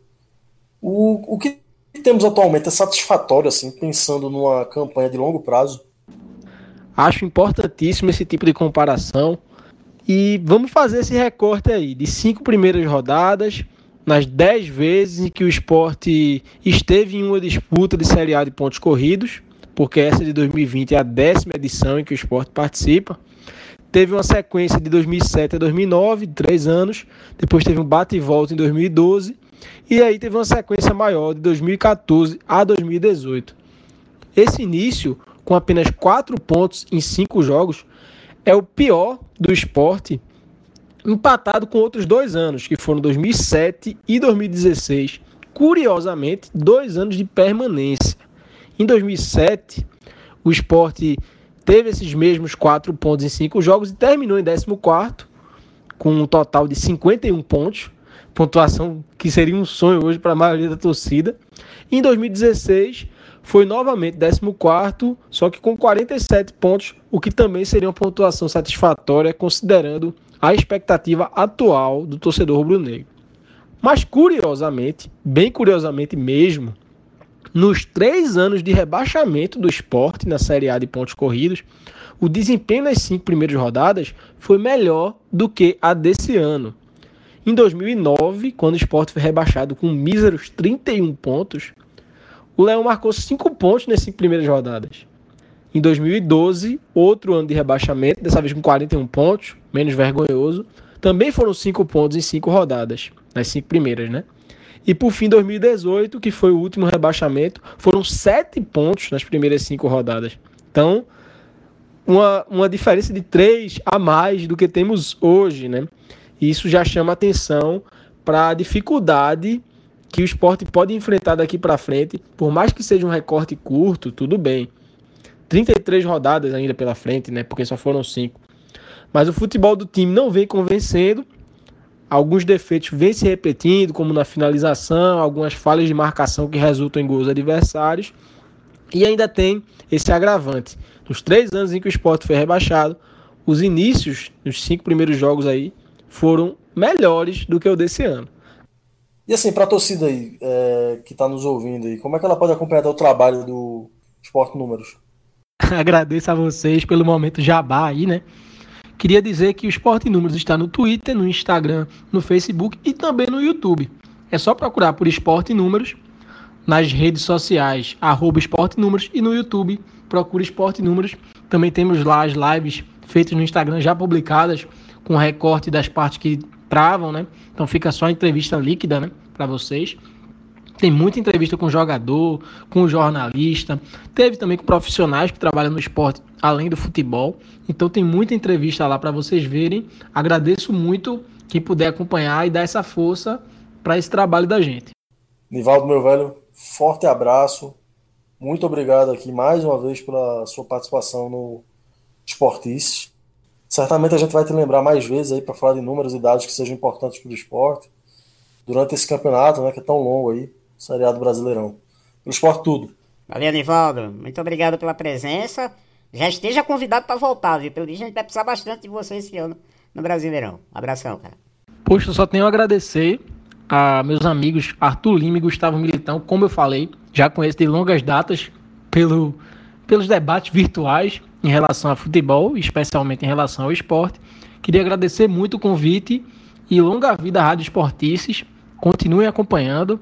o, o que temos atualmente é satisfatório, assim, pensando numa campanha de longo prazo? Acho importantíssimo esse tipo de comparação. E vamos fazer esse recorte aí de cinco primeiras rodadas, nas dez vezes em que o esporte esteve em uma disputa de Série A de pontos corridos, porque essa de 2020 é a décima edição em que o esporte participa. Teve uma sequência de 2007 a 2009, três anos. Depois teve um bate e volta em 2012. E aí teve uma sequência maior de 2014 a 2018. Esse início, com apenas quatro pontos em cinco jogos, é o pior do esporte, empatado com outros dois anos, que foram 2007 e 2016. Curiosamente, dois anos de permanência. Em 2007, o esporte teve esses mesmos quatro pontos em cinco jogos e terminou em 14 com um total de 51 pontos, pontuação que seria um sonho hoje para a maioria da torcida. Em 2016 foi novamente 14, só que com 47 pontos, o que também seria uma pontuação satisfatória considerando a expectativa atual do torcedor rubro-negro. Mas curiosamente, bem curiosamente mesmo, nos três anos de rebaixamento do esporte na Série A de pontos corridos, o desempenho nas cinco primeiras rodadas foi melhor do que a desse ano. Em 2009, quando o esporte foi rebaixado com míseros 31 pontos, o Leão marcou 5 pontos nas cinco primeiras rodadas. Em 2012, outro ano de rebaixamento, dessa vez com 41 pontos, menos vergonhoso, também foram 5 pontos em 5 rodadas, nas cinco primeiras, né? E por fim, 2018, que foi o último rebaixamento, foram sete pontos nas primeiras cinco rodadas. Então, uma, uma diferença de três a mais do que temos hoje, né? E isso já chama atenção para a dificuldade que o esporte pode enfrentar daqui para frente, por mais que seja um recorte curto, tudo bem. 33 rodadas ainda pela frente, né? Porque só foram cinco. Mas o futebol do time não vem convencendo Alguns defeitos vêm se repetindo, como na finalização, algumas falhas de marcação que resultam em gols adversários. E ainda tem esse agravante. Nos três anos em que o esporte foi rebaixado, os inícios, nos cinco primeiros jogos aí, foram melhores do que o desse ano. E assim, para a torcida aí é, que está nos ouvindo aí, como é que ela pode acompanhar o trabalho do Esporte Números? Agradeço a vocês pelo momento jabá aí, né? Queria dizer que o Esporte Números está no Twitter, no Instagram, no Facebook e também no YouTube. É só procurar por Esporte Números nas redes sociais, arroba Esporte Números e no YouTube, procura Esporte Números. Também temos lá as lives feitas no Instagram já publicadas com recorte das partes que travam, né? Então fica só entrevista líquida, né, para vocês. Tem muita entrevista com jogador, com jornalista, teve também com profissionais que trabalham no esporte além do futebol. Então tem muita entrevista lá para vocês verem. Agradeço muito quem puder acompanhar e dar essa força para esse trabalho da gente. Nivaldo, meu velho, forte abraço. Muito obrigado aqui mais uma vez pela sua participação no Esportice. Certamente a gente vai te lembrar mais vezes aí para falar de números e dados que sejam importantes para o esporte durante esse campeonato, né, que é tão longo aí. Seriado Brasileirão. Pelo esporte tudo. Valeu, Nivaldo. Muito obrigado pela presença. Já esteja convidado para voltar, viu? Pelo visto, a gente vai precisar bastante de você esse ano no Brasileirão. Abração, cara. Poxa, eu só tenho a agradecer a meus amigos Arthur Lima e Gustavo Militão, como eu falei, já conheço de longas datas pelo, pelos debates virtuais em relação a futebol, especialmente em relação ao esporte. Queria agradecer muito o convite e longa vida à Rádio Esportices. Continuem acompanhando.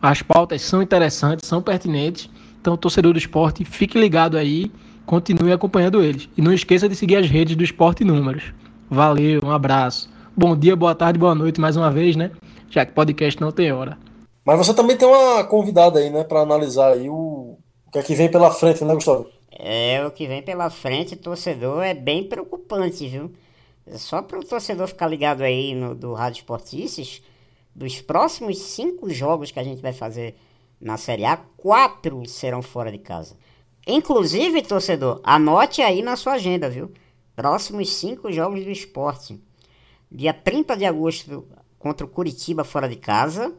As pautas são interessantes, são pertinentes. Então, torcedor do esporte, fique ligado aí, continue acompanhando eles. E não esqueça de seguir as redes do Esporte Números. Valeu, um abraço. Bom dia, boa tarde, boa noite mais uma vez, né? Já que podcast não tem hora. Mas você também tem uma convidada aí, né, para analisar aí o... o que é que vem pela frente, né, Gustavo? É, o que vem pela frente, torcedor, é bem preocupante, viu? Só para o torcedor ficar ligado aí no do Rádio Esportices, dos próximos cinco jogos que a gente vai fazer na Série A, quatro serão fora de casa. Inclusive, torcedor, anote aí na sua agenda, viu? Próximos cinco jogos do esporte. Dia 30 de agosto contra o Curitiba fora de casa.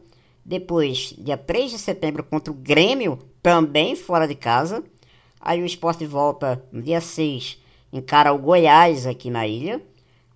Depois, dia 3 de setembro contra o Grêmio, também fora de casa. Aí o esporte volta no dia 6, encara o Goiás aqui na ilha.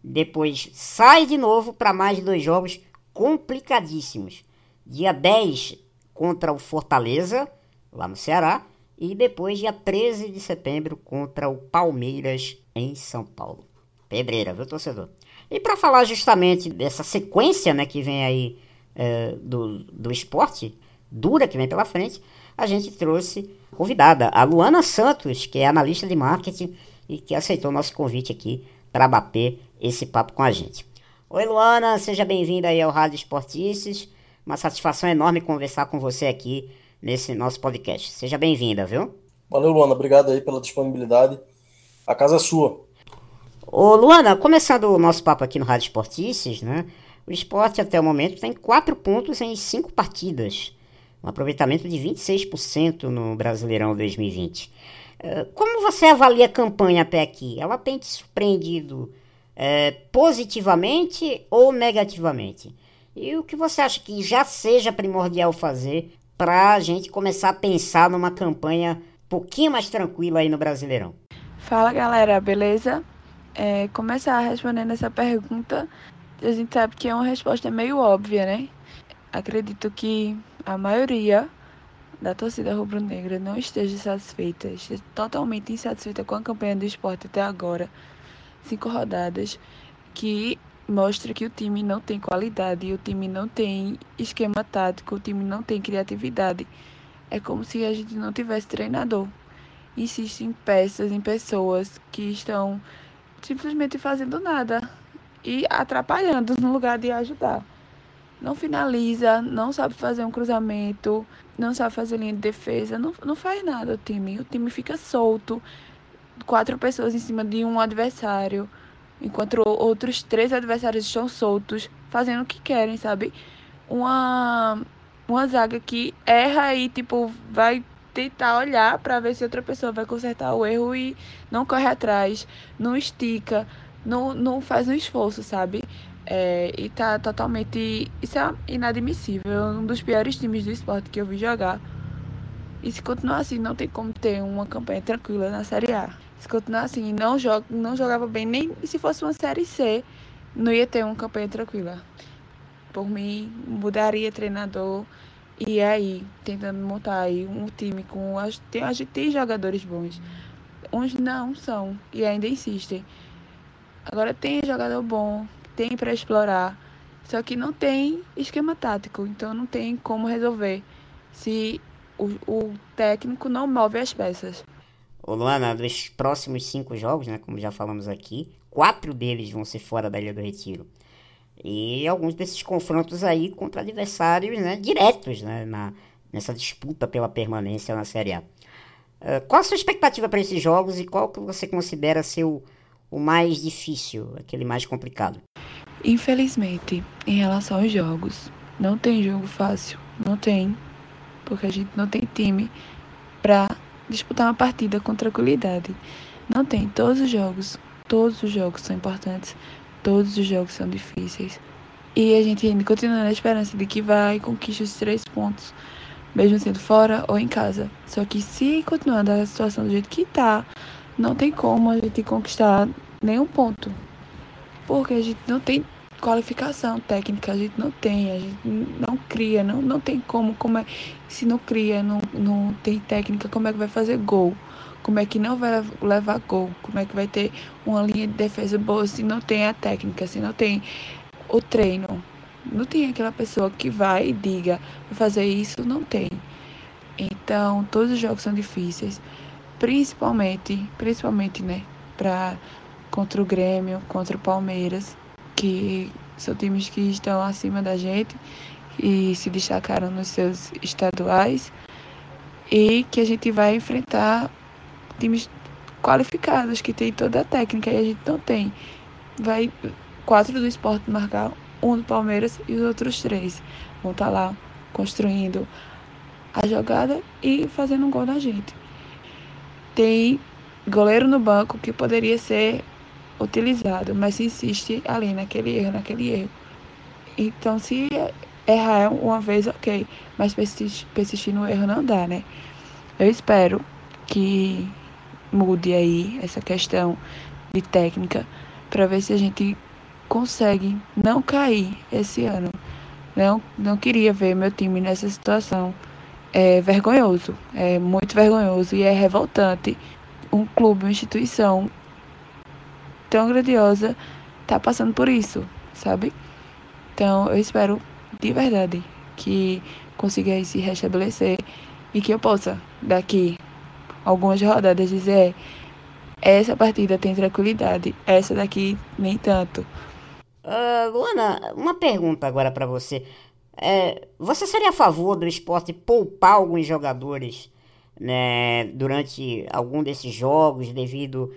Depois sai de novo para mais dois jogos complicadíssimos. Dia 10 contra o Fortaleza, lá no Ceará. E depois, dia 13 de setembro, contra o Palmeiras, em São Paulo. Pedreira, viu, torcedor? E para falar justamente dessa sequência né, que vem aí é, do, do esporte, dura que vem pela frente, a gente trouxe convidada, a Luana Santos, que é analista de marketing e que aceitou nosso convite aqui para bater esse papo com a gente. Oi, Luana, seja bem-vinda aí ao Rádio Esportices. Uma satisfação enorme conversar com você aqui nesse nosso podcast. Seja bem-vinda, viu? Valeu, Luana. Obrigado aí pela disponibilidade. A casa é sua. Ô, Luana, começando o nosso papo aqui no Rádio Esportices, né? O esporte até o momento tem quatro pontos em cinco partidas. Um aproveitamento de 26% no Brasileirão 2020. Eh, como você avalia a campanha até aqui? Ela tem te surpreendido é, positivamente ou negativamente? E o que você acha que já seja primordial fazer para a gente começar a pensar numa campanha um pouquinho mais tranquila aí no Brasileirão? Fala galera, beleza? É, começar respondendo essa pergunta, a gente sabe que é uma resposta meio óbvia, né? Acredito que a maioria da torcida rubro-negra não esteja satisfeita, esteja totalmente insatisfeita com a campanha do esporte até agora. Cinco rodadas que mostra que o time não tem qualidade, o time não tem esquema tático, o time não tem criatividade. É como se a gente não tivesse treinador. Insiste em peças, em pessoas que estão simplesmente fazendo nada e atrapalhando no lugar de ajudar. Não finaliza, não sabe fazer um cruzamento, não sabe fazer linha de defesa, não, não faz nada o time. O time fica solto, quatro pessoas em cima de um adversário enquanto outros três adversários estão soltos, fazendo o que querem, sabe? Uma, uma zaga que erra e, tipo, vai tentar olhar para ver se outra pessoa vai consertar o erro e não corre atrás, não estica, não, não faz um esforço, sabe? É, e tá totalmente. Isso é inadmissível. É um dos piores times do esporte que eu vi jogar. E se continuar assim, não tem como ter uma campanha tranquila na Série A se continuar assim, não, joga, não jogava bem, nem se fosse uma Série C, não ia ter uma campanha tranquila. Por mim, mudaria treinador e aí, tentando montar aí um time com. A gente tem jogadores bons. Uns não são e ainda insistem. Agora tem jogador bom, tem para explorar, só que não tem esquema tático, então não tem como resolver se o, o técnico não move as peças. Luana, dos próximos cinco jogos, né, como já falamos aqui, quatro deles vão ser fora da Ilha do Retiro. E alguns desses confrontos aí contra adversários né, diretos né, na, nessa disputa pela permanência na Série A. Uh, qual a sua expectativa para esses jogos e qual que você considera ser o, mais difícil, aquele mais complicado? Infelizmente, em relação aos jogos, não tem jogo fácil, não tem, porque a gente não tem time para disputar uma partida com tranquilidade. Não tem. Todos os jogos, todos os jogos são importantes, todos os jogos são difíceis. E a gente ainda continua na esperança de que vai conquistar os três pontos, mesmo sendo fora ou em casa. Só que se continuar a situação do jeito que tá, não tem como a gente conquistar nenhum ponto. Porque a gente não tem qualificação técnica a gente não tem, a gente não cria, não, não tem como, como é, se não cria, não, não tem técnica, como é que vai fazer gol? Como é que não vai levar gol? Como é que vai ter uma linha de defesa boa se não tem a técnica, se não tem o treino? Não tem aquela pessoa que vai e diga, vou fazer isso, não tem. Então, todos os jogos são difíceis, principalmente, principalmente, né, para contra o Grêmio, contra o Palmeiras que são times que estão acima da gente e se destacaram nos seus estaduais e que a gente vai enfrentar times qualificados, que tem toda a técnica e a gente não tem. Vai quatro do esporte marcar, um do Palmeiras e os outros três vão estar tá lá construindo a jogada e fazendo um gol na gente. Tem goleiro no banco que poderia ser utilizado, mas insiste ali naquele erro, naquele erro. Então, se errar uma vez, ok, mas persistir, persistir no erro não dá, né? Eu espero que mude aí essa questão de técnica para ver se a gente consegue não cair esse ano. Não, não queria ver meu time nessa situação. É vergonhoso, é muito vergonhoso e é revoltante um clube, uma instituição tão grandiosa tá passando por isso, sabe? Então eu espero de verdade que consiga se restabelecer e que eu possa daqui algumas rodadas dizer essa partida tem tranquilidade, essa daqui nem tanto. Uh, Luana, uma pergunta agora para você. É, você seria a favor do esporte poupar alguns jogadores né, durante algum desses jogos devido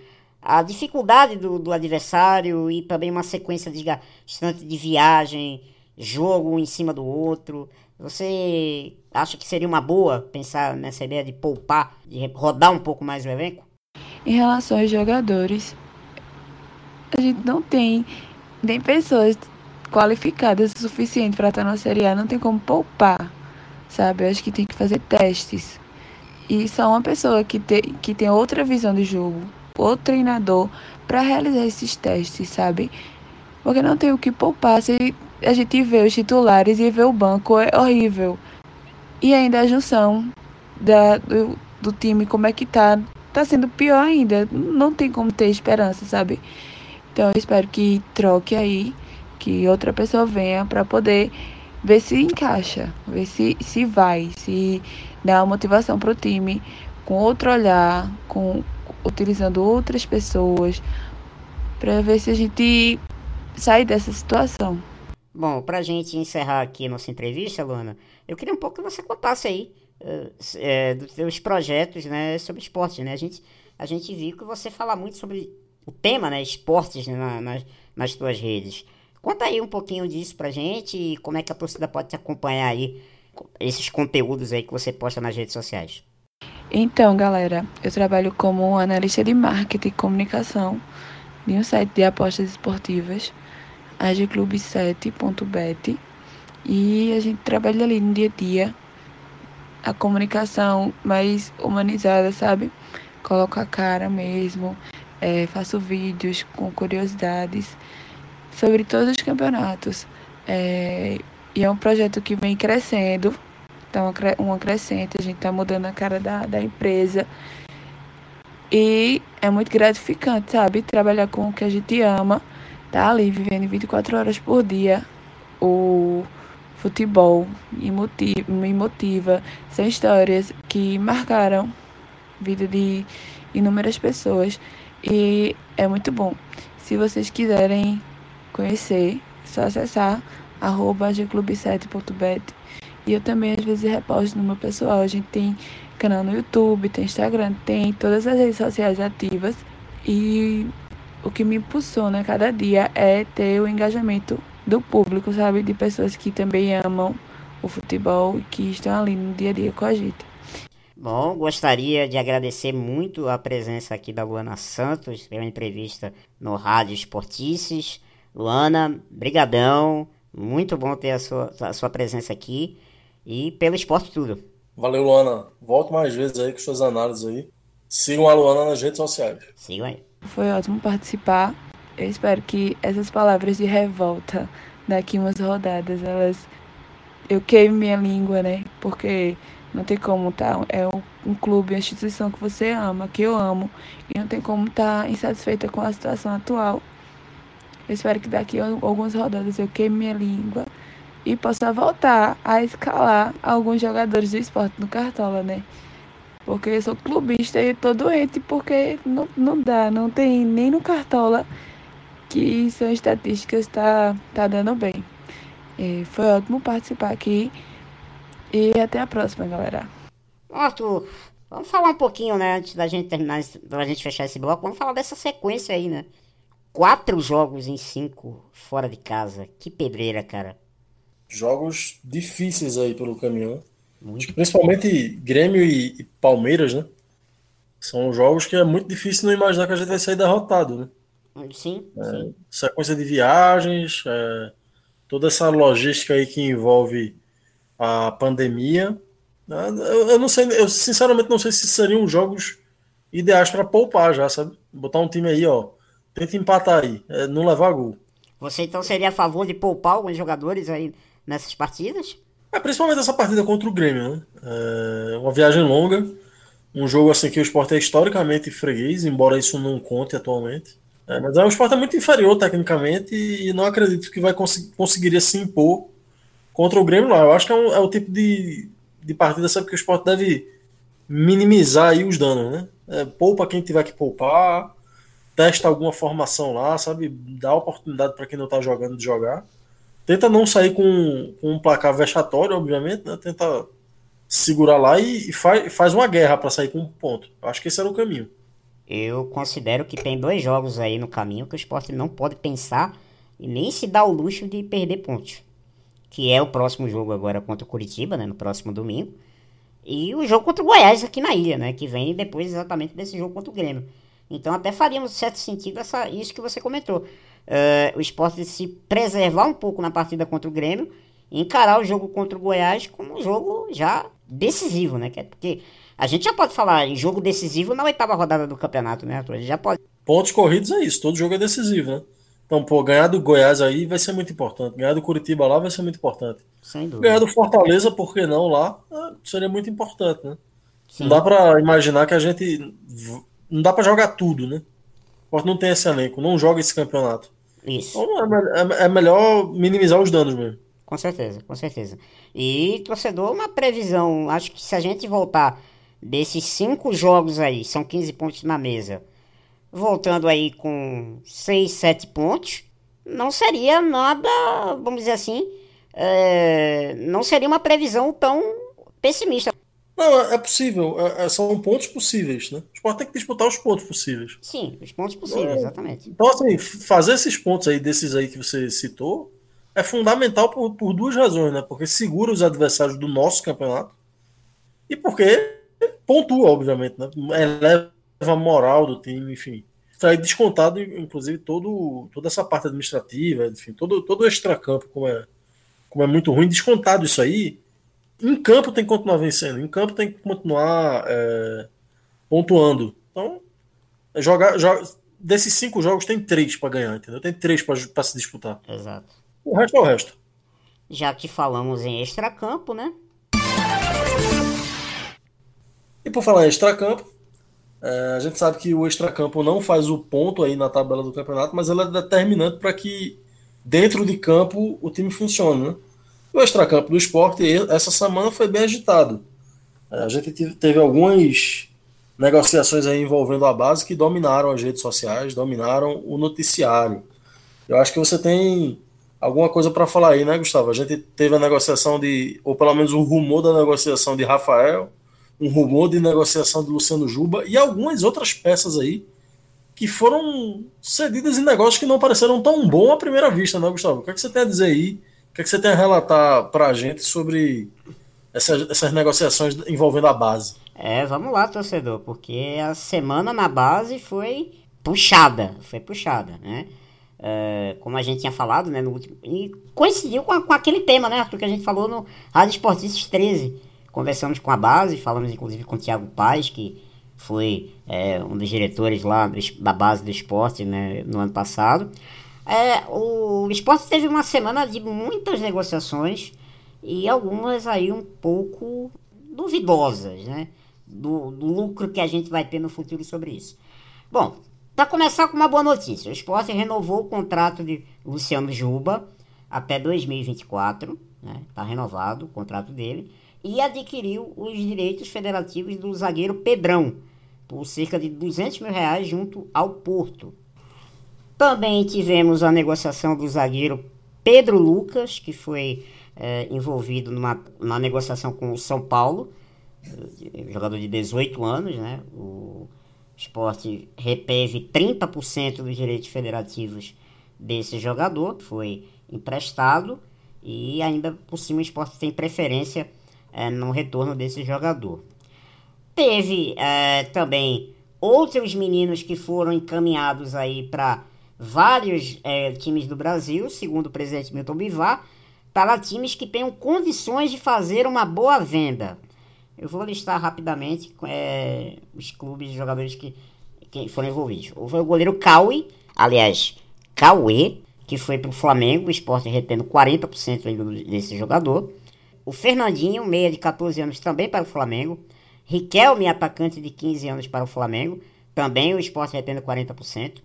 à dificuldade do, do adversário e também uma sequência desgastante de viagem, jogo em cima do outro? Você acha que seria uma boa pensar nessa ideia de poupar, de rodar um pouco mais o elenco? Em relação aos jogadores, a gente não tem nem pessoas qualificadas o suficiente para estar na Série A, não tem como poupar, sabe? Eu acho que tem que fazer testes. E só uma pessoa que, te, que tem outra visão de jogo, outro treinador, para realizar esses testes, sabe? Porque não tem o que poupar. Se a gente vê os titulares e vê o banco, é horrível. E ainda a junção da, do, do time, como é que tá, tá sendo pior ainda. Não tem como ter esperança, sabe? Então eu espero que troque aí, que outra pessoa venha para poder ver se encaixa, ver se, se vai, se dá uma motivação para o time com outro olhar, com utilizando outras pessoas, para ver se a gente sai dessa situação. Bom, para a gente encerrar aqui nossa entrevista, Luana, eu queria um pouco que você contasse aí é, dos seus projetos né, sobre esporte. Né? A, gente, a gente viu que você fala muito sobre o tema, né, esportes né, na, nas, nas redes. Conta aí um pouquinho disso pra gente e como é que a torcida pode te acompanhar aí, esses conteúdos aí que você posta nas redes sociais. Então, galera, eu trabalho como analista de marketing e comunicação de um site de apostas esportivas, agclub7.bet, e a gente trabalha ali no dia a dia a comunicação mais humanizada, sabe? Coloca a cara mesmo, é, faço vídeos com curiosidades sobre todos os campeonatos. É, e é um projeto que vem crescendo, uma, uma crescente, a gente está mudando a cara da, da empresa. E é muito gratificante, sabe? Trabalhar com o que a gente ama, tá ali vivendo 24 horas por dia. O futebol me motiva, me motiva. São histórias que marcaram a vida de inúmeras pessoas. E é muito bom. Se vocês quiserem conhecer, é só acessar arroba gclub7.bet. E eu também às vezes reposto no meu pessoal. A gente tem canal no YouTube, tem Instagram, tem todas as redes sociais ativas. E o que me impulsiona cada dia é ter o engajamento do público, sabe? De pessoas que também amam o futebol e que estão ali no dia a dia com a gente. Bom, gostaria de agradecer muito a presença aqui da Luana Santos pela entrevista no Rádio Esportices. Luana, brigadão, muito bom ter a sua, a sua presença aqui e pelo esporte tudo. Valeu, Luana. Volto mais vezes aí com suas análises aí. Sigam a Luana nas redes sociais. Sigam aí. Foi ótimo participar. Eu espero que essas palavras de revolta daqui umas rodadas, elas eu queime minha língua, né? Porque não tem como tá. É um, um clube, uma instituição que você ama, que eu amo. E não tem como estar tá insatisfeita com a situação atual. Eu espero que daqui a algumas rodadas eu queime minha língua e possa voltar a escalar alguns jogadores do esporte no Cartola, né? Porque eu sou clubista e tô doente porque não, não dá, não tem nem no Cartola que são estatísticas tá, tá dando bem. E foi ótimo participar aqui. E até a próxima, galera. Arthur, Vamos falar um pouquinho, né, antes da gente terminar, da gente fechar esse bloco, vamos falar dessa sequência aí, né? Quatro jogos em cinco fora de casa. Que pedreira, cara. Jogos difíceis aí pelo caminho. Né? Principalmente Grêmio e, e, Palmeiras, né? São jogos que é muito difícil não imaginar que a gente vai sair derrotado, né? Sim, é, sim. Sequência de viagens, é, toda essa logística aí que envolve a pandemia. Né? Eu, eu não sei, eu sinceramente não sei se seriam jogos ideais para poupar já, sabe? Botar um time aí, ó, tenta empatar aí, é, não levar gol. Você então seria a favor de poupar alguns jogadores aí nessas partidas? É, principalmente essa partida contra o Grêmio, né? É uma viagem longa, um jogo assim que o Sport é historicamente freguês, embora isso não conte atualmente. É, mas é um Sport é muito inferior tecnicamente e não acredito que vai cons conseguiria se impor contra o Grêmio lá. Eu acho que é, um, é o tipo de, de partida sabe, que o Sport deve minimizar aí os danos, né? É, poupa quem tiver que poupar, testa alguma formação lá, sabe? Dá oportunidade para quem não está jogando de jogar. Tenta não sair com, com, um placar vexatório, obviamente, né? Tenta segurar lá e, e faz, faz uma guerra para sair com um ponto. Eu acho que esse era o caminho. Eu considero que tem dois jogos aí no caminho que o esporte não pode pensar e nem se dá o luxo de perder pontos. Que é o próximo jogo agora contra o Curitiba, né? No próximo domingo. E o jogo contra o Goiás aqui na ilha, né? Que vem depois exatamente desse jogo contra o Grêmio. Então até faríamos certo sentido essa, isso que você comentou. Uh, o esporte se preservar um pouco na partida contra o Grêmio e encarar o jogo contra o Goiás como um jogo já decisivo, né? É porque a gente já pode falar em jogo decisivo na oitava rodada do campeonato, né, Arthur? A gente já pode. Pontos corridos é isso, todo jogo é decisivo, né? Então, pô, ganhar do Goiás aí vai ser muito importante. Ganhar do Curitiba lá vai ser muito importante. Sem dúvida. Ganhar do Fortaleza, por que não lá? É, seria muito importante, né? Sim. Não dá para imaginar que a gente não dá para jogar tudo, né? O não tem esse elenco, não joga esse campeonato. Isso. Então é, é, é, melhor minimizar os danos mesmo. Com certeza, com certeza. E torcedor, uma previsão. Acho que se a gente voltar desses cinco jogos aí, são 15 pontos na mesa, voltando aí com 6, 7 pontos, não seria nada, vamos dizer assim, é, não seria uma previsão tão pessimista. Não, é, é possível. É, é, são pontos possíveis, né? O esporte tem que disputar os pontos possíveis. Sim, os pontos possíveis, é. exatamente. Então, assim, fazer esses pontos aí, desses aí que você citou, é fundamental por, por duas razões, né? Porque segura os adversários do nosso campeonato e porque pontua, obviamente, né? Eleva a moral do time, enfim. Sai descontado, inclusive, todo, toda essa parte administrativa, enfim, todo, todo o extracampo, como é, como é muito ruim, descontado isso aí em campo tem que continuar vencendo, em campo tem que continuar é, pontuando. Então, jogar, joga, desses cinco jogos tem três para ganhar, entendeu? Tem três para se disputar. Exato. O resto é o resto. Já que falamos em extracampo, né? E por falar em extracampo, é, a gente sabe que o extracampo não faz o ponto aí na tabela do campeonato, mas ela é determinante para que dentro de campo o time funcione, né? O extracampo do esporte essa semana foi bem agitado. É, a gente teve algumas negociações aí envolvendo a base que dominaram as redes sociais, dominaram o noticiário. Eu acho que você tem alguma coisa para falar aí, né, Gustavo? A gente teve a negociação de, ou pelo menos o rumor da negociação de Rafael, um rumor de negociação de Luciano Juba e algumas outras peças aí que foram cedidas em negócios que não pareceram tão bom à primeira vista, né, Gustavo? O que, é que você tem a dizer aí que, é que você tem a relatar para a gente sobre essas, essas negociações envolvendo a base? É, vamos lá, torcedor, porque a semana na base foi puxada, foi puxada, né? É, como a gente tinha falado, né, no último, e coincidiu com, a, com aquele tema, né, Arthur, que a gente falou no Rádio Esportistas 13. Conversamos com a base, falamos inclusive com o Thiago Paz, que foi é, um dos diretores lá do, da base do esporte né, no ano passado. É, o esporte teve uma semana de muitas negociações e algumas aí um pouco duvidosas, né? Do, do lucro que a gente vai ter no futuro sobre isso. Bom, para começar com uma boa notícia, o esporte renovou o contrato de Luciano Juba até 2024, né? Tá renovado o contrato dele e adquiriu os direitos federativos do zagueiro Pedrão por cerca de 200 mil reais junto ao Porto. Também tivemos a negociação do zagueiro Pedro Lucas, que foi é, envolvido numa, numa negociação com o São Paulo, jogador de 18 anos, né? O esporte reteve 30% dos direitos federativos desse jogador, foi emprestado e ainda por cima o esporte tem preferência é, no retorno desse jogador. Teve é, também outros meninos que foram encaminhados aí para vários é, times do Brasil, segundo o presidente Milton Bivar, para times que tenham condições de fazer uma boa venda. Eu vou listar rapidamente é, os clubes e jogadores que, que foram envolvidos. Foi o goleiro Cauê, aliás, Cauê, que foi para o Flamengo, o esporte retendo 40% ainda desse jogador. O Fernandinho, meia de 14 anos, também para o Flamengo. Riquelme, atacante de 15 anos para o Flamengo, também o esporte retendo 40%.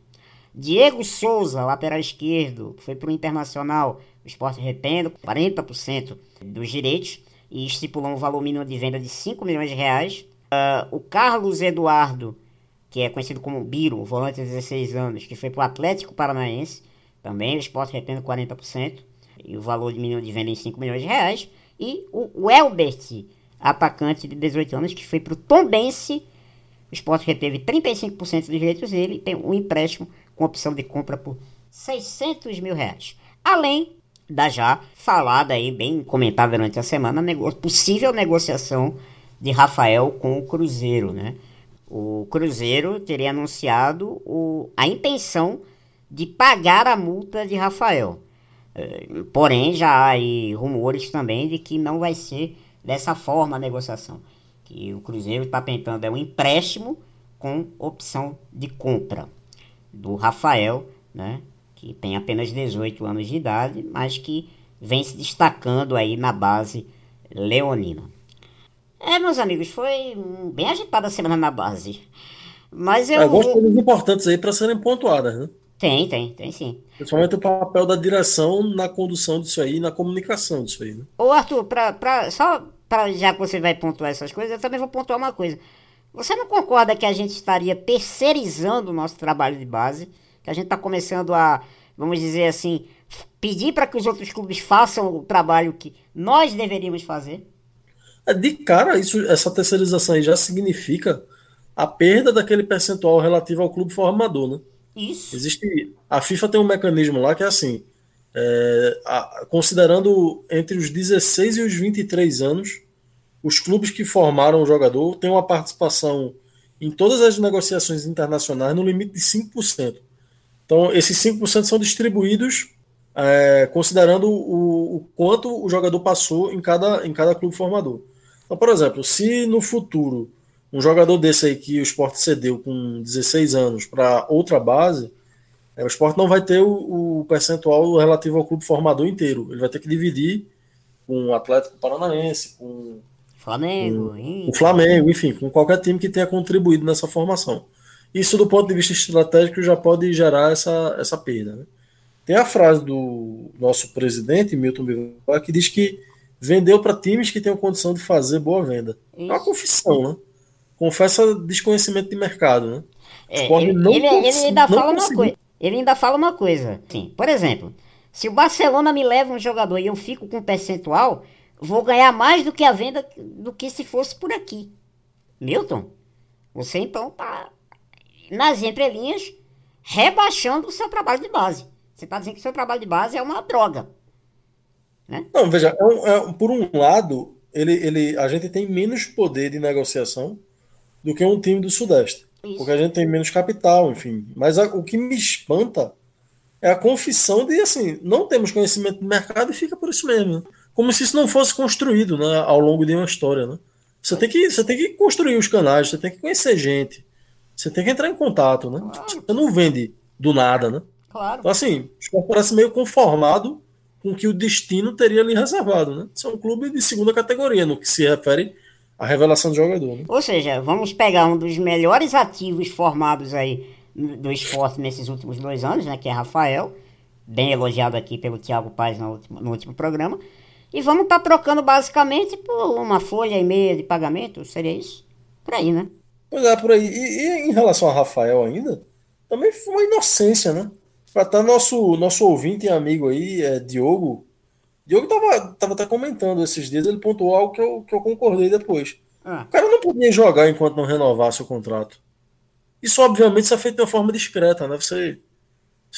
Diego Souza, lateral esquerdo, foi para o Internacional, o esporte retendo 40% dos direitos e estipulou um valor mínimo de venda de 5 milhões de reais. Uh, o Carlos Eduardo, que é conhecido como Biro, volante de 16 anos, que foi para o Atlético Paranaense, também o esporte retendo 40%, e o valor mínimo de venda em 5 milhões de reais. E o, Elbert, atacante de 18 anos, que foi para o Tombense, o esporte reteve 35% dos direitos dele e tem um empréstimo com opção de compra por 600 mil reais. Além da já falada aí, bem comentada durante a semana, nego possível negociação de Rafael com o Cruzeiro, né? O Cruzeiro teria anunciado o, a intenção de pagar a multa de Rafael. É, porém, já há rumores também de que não vai ser dessa forma a negociação. Que o Cruzeiro está tentando é um empréstimo com opção de compra do Rafael, né? que tem apenas 18 anos de idade, mas que vem se destacando aí na base leonina. É, meus amigos, foi bem agitada a semana na base. Mas eu. Algumas vou... coisas importantes aí para serem pontuadas, né? Tem, tem, tem sim. Principalmente o papel da direção na condução disso aí, na comunicação disso aí, né? Ô, Arthur, pra, pra, só pra, já que você vai pontuar essas coisas, eu também vou pontuar uma coisa. Você não concorda que a gente estaria terceirizando o nosso trabalho de base? que a gente está começando a, vamos dizer assim, pedir para que os outros clubes façam o trabalho que nós deveríamos fazer? É, de cara, isso, essa terceirização aí já significa a perda daquele percentual relativo ao clube formador, né? Isso. Existe, a FIFA tem um mecanismo lá que é assim, é, a, considerando entre os 16 e os 23 anos, os clubes que formaram o jogador têm uma participação em todas as negociações internacionais no limite de 5%. Então, esses 5% são distribuídos é, considerando o, o, quanto o jogador passou em cada, em cada clube formador. Então, por exemplo, se no futuro um jogador desse aí que o esporte cedeu com 16 anos para outra base, é, o esporte não vai ter o, o, percentual relativo ao clube formador inteiro. Ele vai ter que dividir com o Atlético Paranaense, com Flamengo, com, o Flamengo, enfim, com qualquer time que tenha contribuído nessa formação. Isso, do ponto de vista estratégico, já pode gerar essa, essa perda. Né? Tem a frase do nosso presidente, Milton Bivar, que diz que vendeu para times que tenham condição de fazer boa venda. Isso. É uma confissão, né? Confessa desconhecimento de mercado, né? É, ele, não ele, ele, ainda fala uma coisa. Ele ainda fala uma coisa. Sim, por exemplo, se o Barcelona me leva um jogador e eu fico com um percentual, vou ganhar mais do que a venda do que se fosse por aqui. Milton, você então tá nas entrelinhas, rebaixando o seu trabalho de base. Você está dizendo que o seu trabalho de base é uma droga. Né? Não, veja, é um, é, por um lado, ele, ele, a gente tem menos poder de negociação do que um time do Sudeste. Isso. Porque a gente tem menos capital, enfim. Mas a, o que me espanta é a confissão de, assim, não temos conhecimento de mercado e fica por isso mesmo. Como se isso não fosse construído né, ao longo de uma história. Né? Você, tem que, você tem que construir os canais, você tem que conhecer gente. Você tem que entrar em contato, né? Claro. Você não vende do nada, né? Claro. Então, assim, o parece meio conformado com o que o destino teria ali reservado, né? Isso é um clube de segunda categoria no que se refere à revelação do jogador. Né? Ou seja, vamos pegar um dos melhores ativos formados aí do esporte nesses últimos dois anos, né? Que é Rafael, bem elogiado aqui pelo Thiago Paz no último, no último programa. E vamos estar tá trocando basicamente por uma folha e meia de pagamento, seria isso? Por aí, né? Pois é, por aí. E, e, em relação a Rafael ainda, também foi uma inocência, né? Até nosso, nosso ouvinte e amigo aí, é, Diogo, Diogo tava, tava até comentando esses dias, ele pontuou algo que eu, que eu concordei depois. Ah. O cara não podia jogar enquanto não renovasse o contrato. Isso, obviamente, isso é feito de uma forma discreta, né? Você,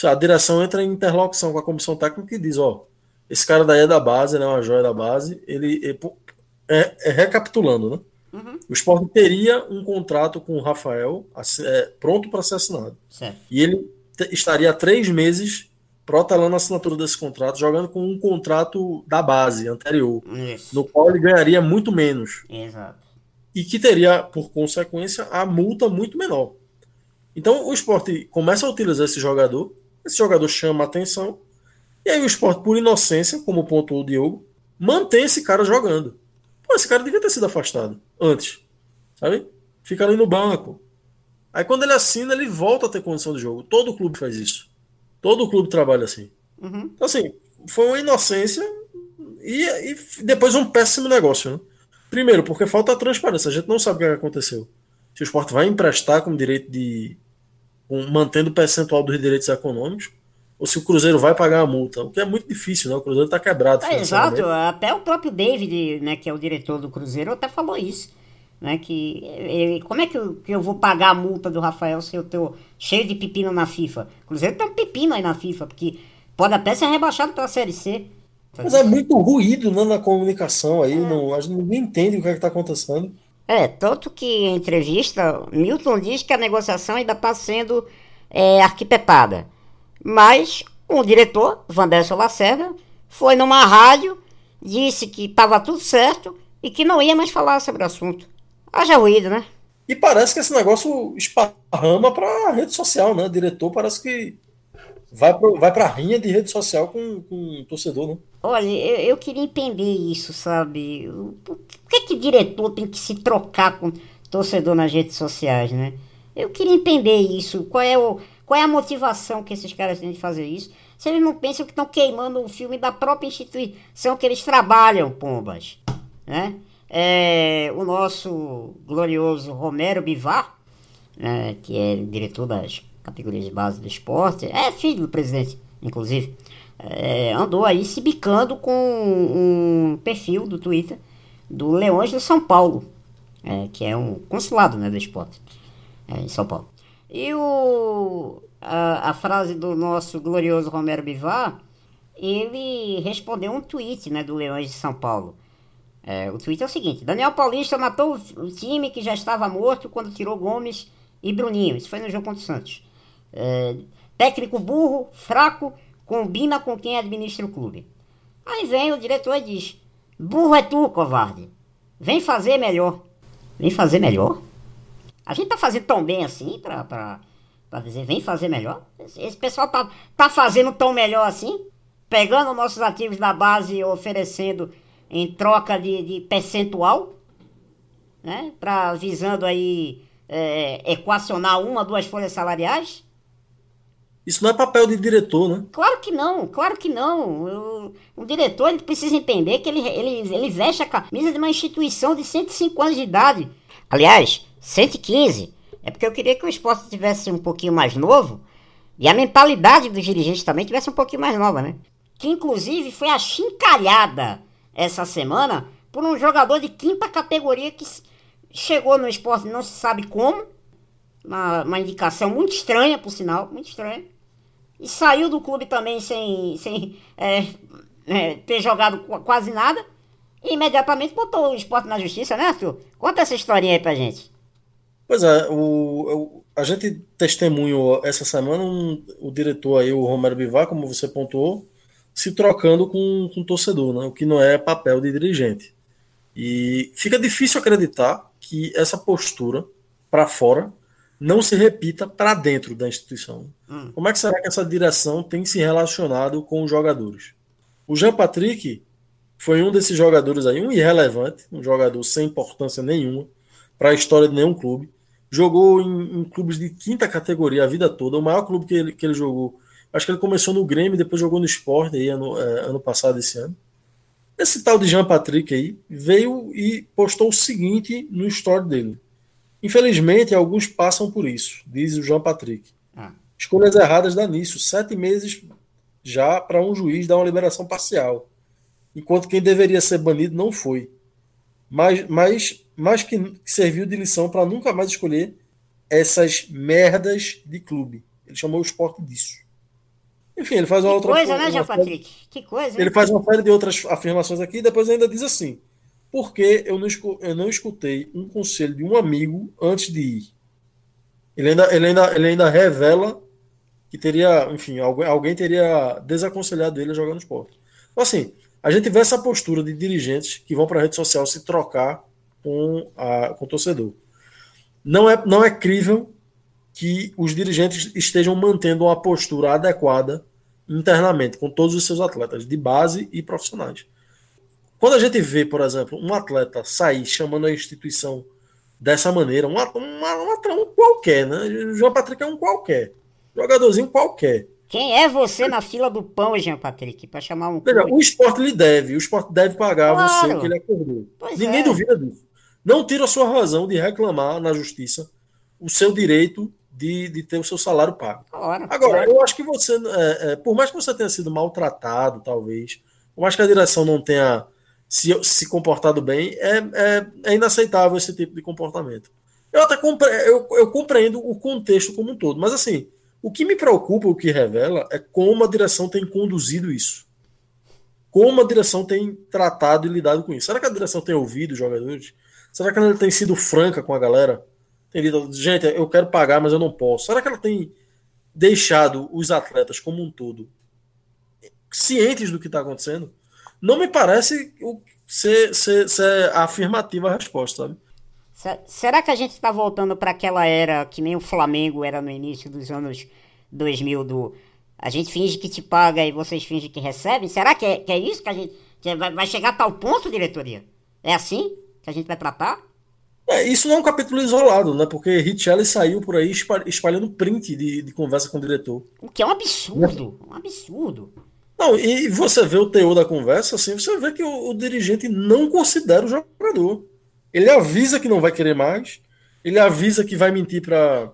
a direção entra em interlocução com a comissão técnica e diz, ó, esse cara daí é da base, ele é uma joia da base, ele, é, é, recapitulando, né? Uhum. O esporte teria um contrato com o Rafael é, pronto para ser assinado. Certo. E ele estaria há três meses protelando a assinatura desse contrato, jogando com um contrato da base anterior, Isso. no qual ele ganharia muito menos. Exato. E que teria, por consequência, a multa muito menor. Então o esporte começa a utilizar esse jogador, esse jogador chama a atenção, e aí o esporte, por inocência, como pontuou o Diogo, mantém esse cara jogando. Pô, esse cara devia ter sido afastado antes, sabe? Fica ali no banco. Aí quando ele assina, ele volta a ter condição de jogo. Todo clube faz isso. Todo clube trabalha assim. Uhum. Então, assim, foi uma inocência e, e, depois um péssimo negócio. Né? Primeiro, porque falta transparência. A gente não sabe o que aconteceu. Se o esporte vai emprestar com direito de. Com, mantendo o percentual dos direitos econômicos, ou se o Cruzeiro vai pagar a multa. O que é muito difícil, né? O Cruzeiro está quebrado. É, exato. Até o próprio David, né, que é o diretor do Cruzeiro, até falou isso. Né, que ele, como é que eu, que eu vou pagar a multa do Rafael se eu tô cheio de pepino na FIFA? O Cruzeiro tem um pepino aí na FIFA, porque pode até ser rebaixado para a Série C. Mas é muito ruído né, na comunicação aí, é. não, a gente ninguém entende o que é está acontecendo. É, tanto que em entrevista, Milton diz que a negociação ainda está sendo é, arquitetada. Mas o diretor, Vanderson Lacerda, foi numa rádio, disse que estava tudo certo e que não ia mais falar sobre o assunto. Haja ruído, né? E parece que esse negócio esparrama para rede social, né? O diretor parece que vai para vai a rinha de rede social com, com o torcedor, né? Olha, eu, eu queria entender isso, sabe? Por que, que o diretor tem que se trocar com torcedor nas redes sociais, né? Eu queria entender isso. Qual é, o, qual é a motivação que esses caras têm de fazer isso? Se eles não pensam que estão queimando o filme da própria instituição que eles trabalham, pombas, né? É, o nosso glorioso Romero Bivar, né, que é diretor das categorias de base do esporte, é filho do presidente, inclusive, é, andou aí se bicando com um perfil do Twitter do Leões de São Paulo, é, que é um consulado né, do esporte é, em São Paulo. E o, a, a, frase do nosso glorioso Romero Bivar, ele respondeu um tweet né, do Leões de São Paulo. É, o tweet é o seguinte: Daniel Paulista matou o time que já estava morto quando tirou Gomes e Bruninho. Isso foi no jogo contra o Santos. É, técnico burro, fraco, combina com quem administra o clube. Aí vem o diretor e diz: Burro é tu, covarde. Vem fazer melhor. Vem fazer melhor? A gente tá fazendo tão bem assim pra, pra, pra dizer, vem fazer melhor? Esse pessoal tá, tá fazendo tão melhor assim? Pegando nossos ativos da base e oferecendo em troca de, de percentual, né? Pra, visando aí é, equacionar uma, duas folhas salariais. Isso não é papel de diretor, né? Claro que não, claro que não. O, o diretor ele precisa entender que ele, ele, ele veste a camisa de uma instituição de 105 anos de idade. Aliás, 115. É porque eu queria que o esporte tivesse um pouquinho mais novo e a mentalidade dos dirigentes também tivesse um pouquinho mais nova, né? Que inclusive foi achincalhada essa semana por um jogador de quinta categoria que chegou no esporte não se sabe como. Uma, uma indicação muito estranha, por sinal, muito estranha. E saiu do clube também sem, sem é, é, ter jogado quase nada. E imediatamente botou o esporte na justiça, né, Arthur? Conta essa historinha aí pra gente. Pois é, o, a gente testemunhou essa semana um, o diretor aí, o Romero Bivar, como você pontuou, se trocando com, com o torcedor, né? o que não é papel de dirigente. E fica difícil acreditar que essa postura para fora não se repita para dentro da instituição. Hum. Como é que será que essa direção tem se relacionado com os jogadores? O Jean Patrick foi um desses jogadores aí, um irrelevante, um jogador sem importância nenhuma para a história de nenhum clube jogou em, em, clubes de quinta categoria a vida toda. O maior clube que ele, que ele jogou, acho que ele começou no Grêmio, depois jogou no Sport aí ano, é, ano passado, esse ano. Esse tal de Jean Patrick aí veio e postou o seguinte no story dele. Infelizmente, alguns passam por isso, diz o Jean Patrick. Ah. Escolhas erradas dá nisso. Sete meses já para um juiz dar uma liberação parcial. Enquanto quem deveria ser banido não foi. Mas, mas mas que, que serviu de lição para nunca mais escolher essas merdas de clube. Ele chamou o esporte disso. Enfim, ele faz uma que outra coisa, né, Jean Patrick? Que coisa. Hein? Ele faz uma série de outras afirmações aqui e depois ainda diz assim: porque eu não, eu não escutei um conselho de um amigo antes de ir. Ele ainda, ele ainda, ele ainda revela que teria, enfim, alguém, alguém teria desaconselhado ele a jogar no esporte. Então, assim, a gente vê essa postura de dirigentes que vão para a rede social se trocar com, a, com o torcedor. Não é, não é crível que os dirigentes estejam mantendo uma postura adequada internamente com todos os seus atletas, de base e profissionais. Quando a gente vê, por exemplo, um atleta sair chamando a instituição dessa maneira, um, um, um qualquer, né? João Patrick é um qualquer. Jogadorzinho qualquer. Quem é você na fila do pão, Jean Patrick, para chamar um. Veja, o esporte lhe deve, o esporte deve pagar claro. você o que ele acordou. Pois Ninguém é. duvida disso. Não tira a sua razão de reclamar na justiça o seu direito de, de ter o seu salário pago. Claro, Agora, claro. eu acho que você, é, é, por mais que você tenha sido maltratado, talvez, por mais que a direção não tenha se, se comportado bem, é, é, é inaceitável esse tipo de comportamento. Eu até compre, eu, eu compreendo o contexto como um todo, mas assim, o que me preocupa, o que revela, é como a direção tem conduzido isso. Como a direção tem tratado e lidado com isso. Será que a direção tem ouvido os jogadores? Será que ela tem sido franca com a galera? Tem dito, gente, eu quero pagar, mas eu não posso. Será que ela tem deixado os atletas como um todo cientes do que está acontecendo? Não me parece ser, ser, ser afirmativa a resposta, sabe? Será que a gente está voltando para aquela era que nem o Flamengo era no início dos anos 2000 do a gente finge que te paga e vocês fingem que recebem? Será que é, que é isso que a gente que vai, vai chegar a tal ponto, diretoria? É assim que a gente vai tratar? É, isso não é um capítulo isolado, né? Porque Richelli saiu por aí espalhando print de, de conversa com o diretor. O que é um absurdo, um absurdo. Não, e você vê o teor da conversa, assim, você vê que o, o, dirigente não considera o jogador. Ele avisa que não vai querer mais, ele avisa que vai mentir para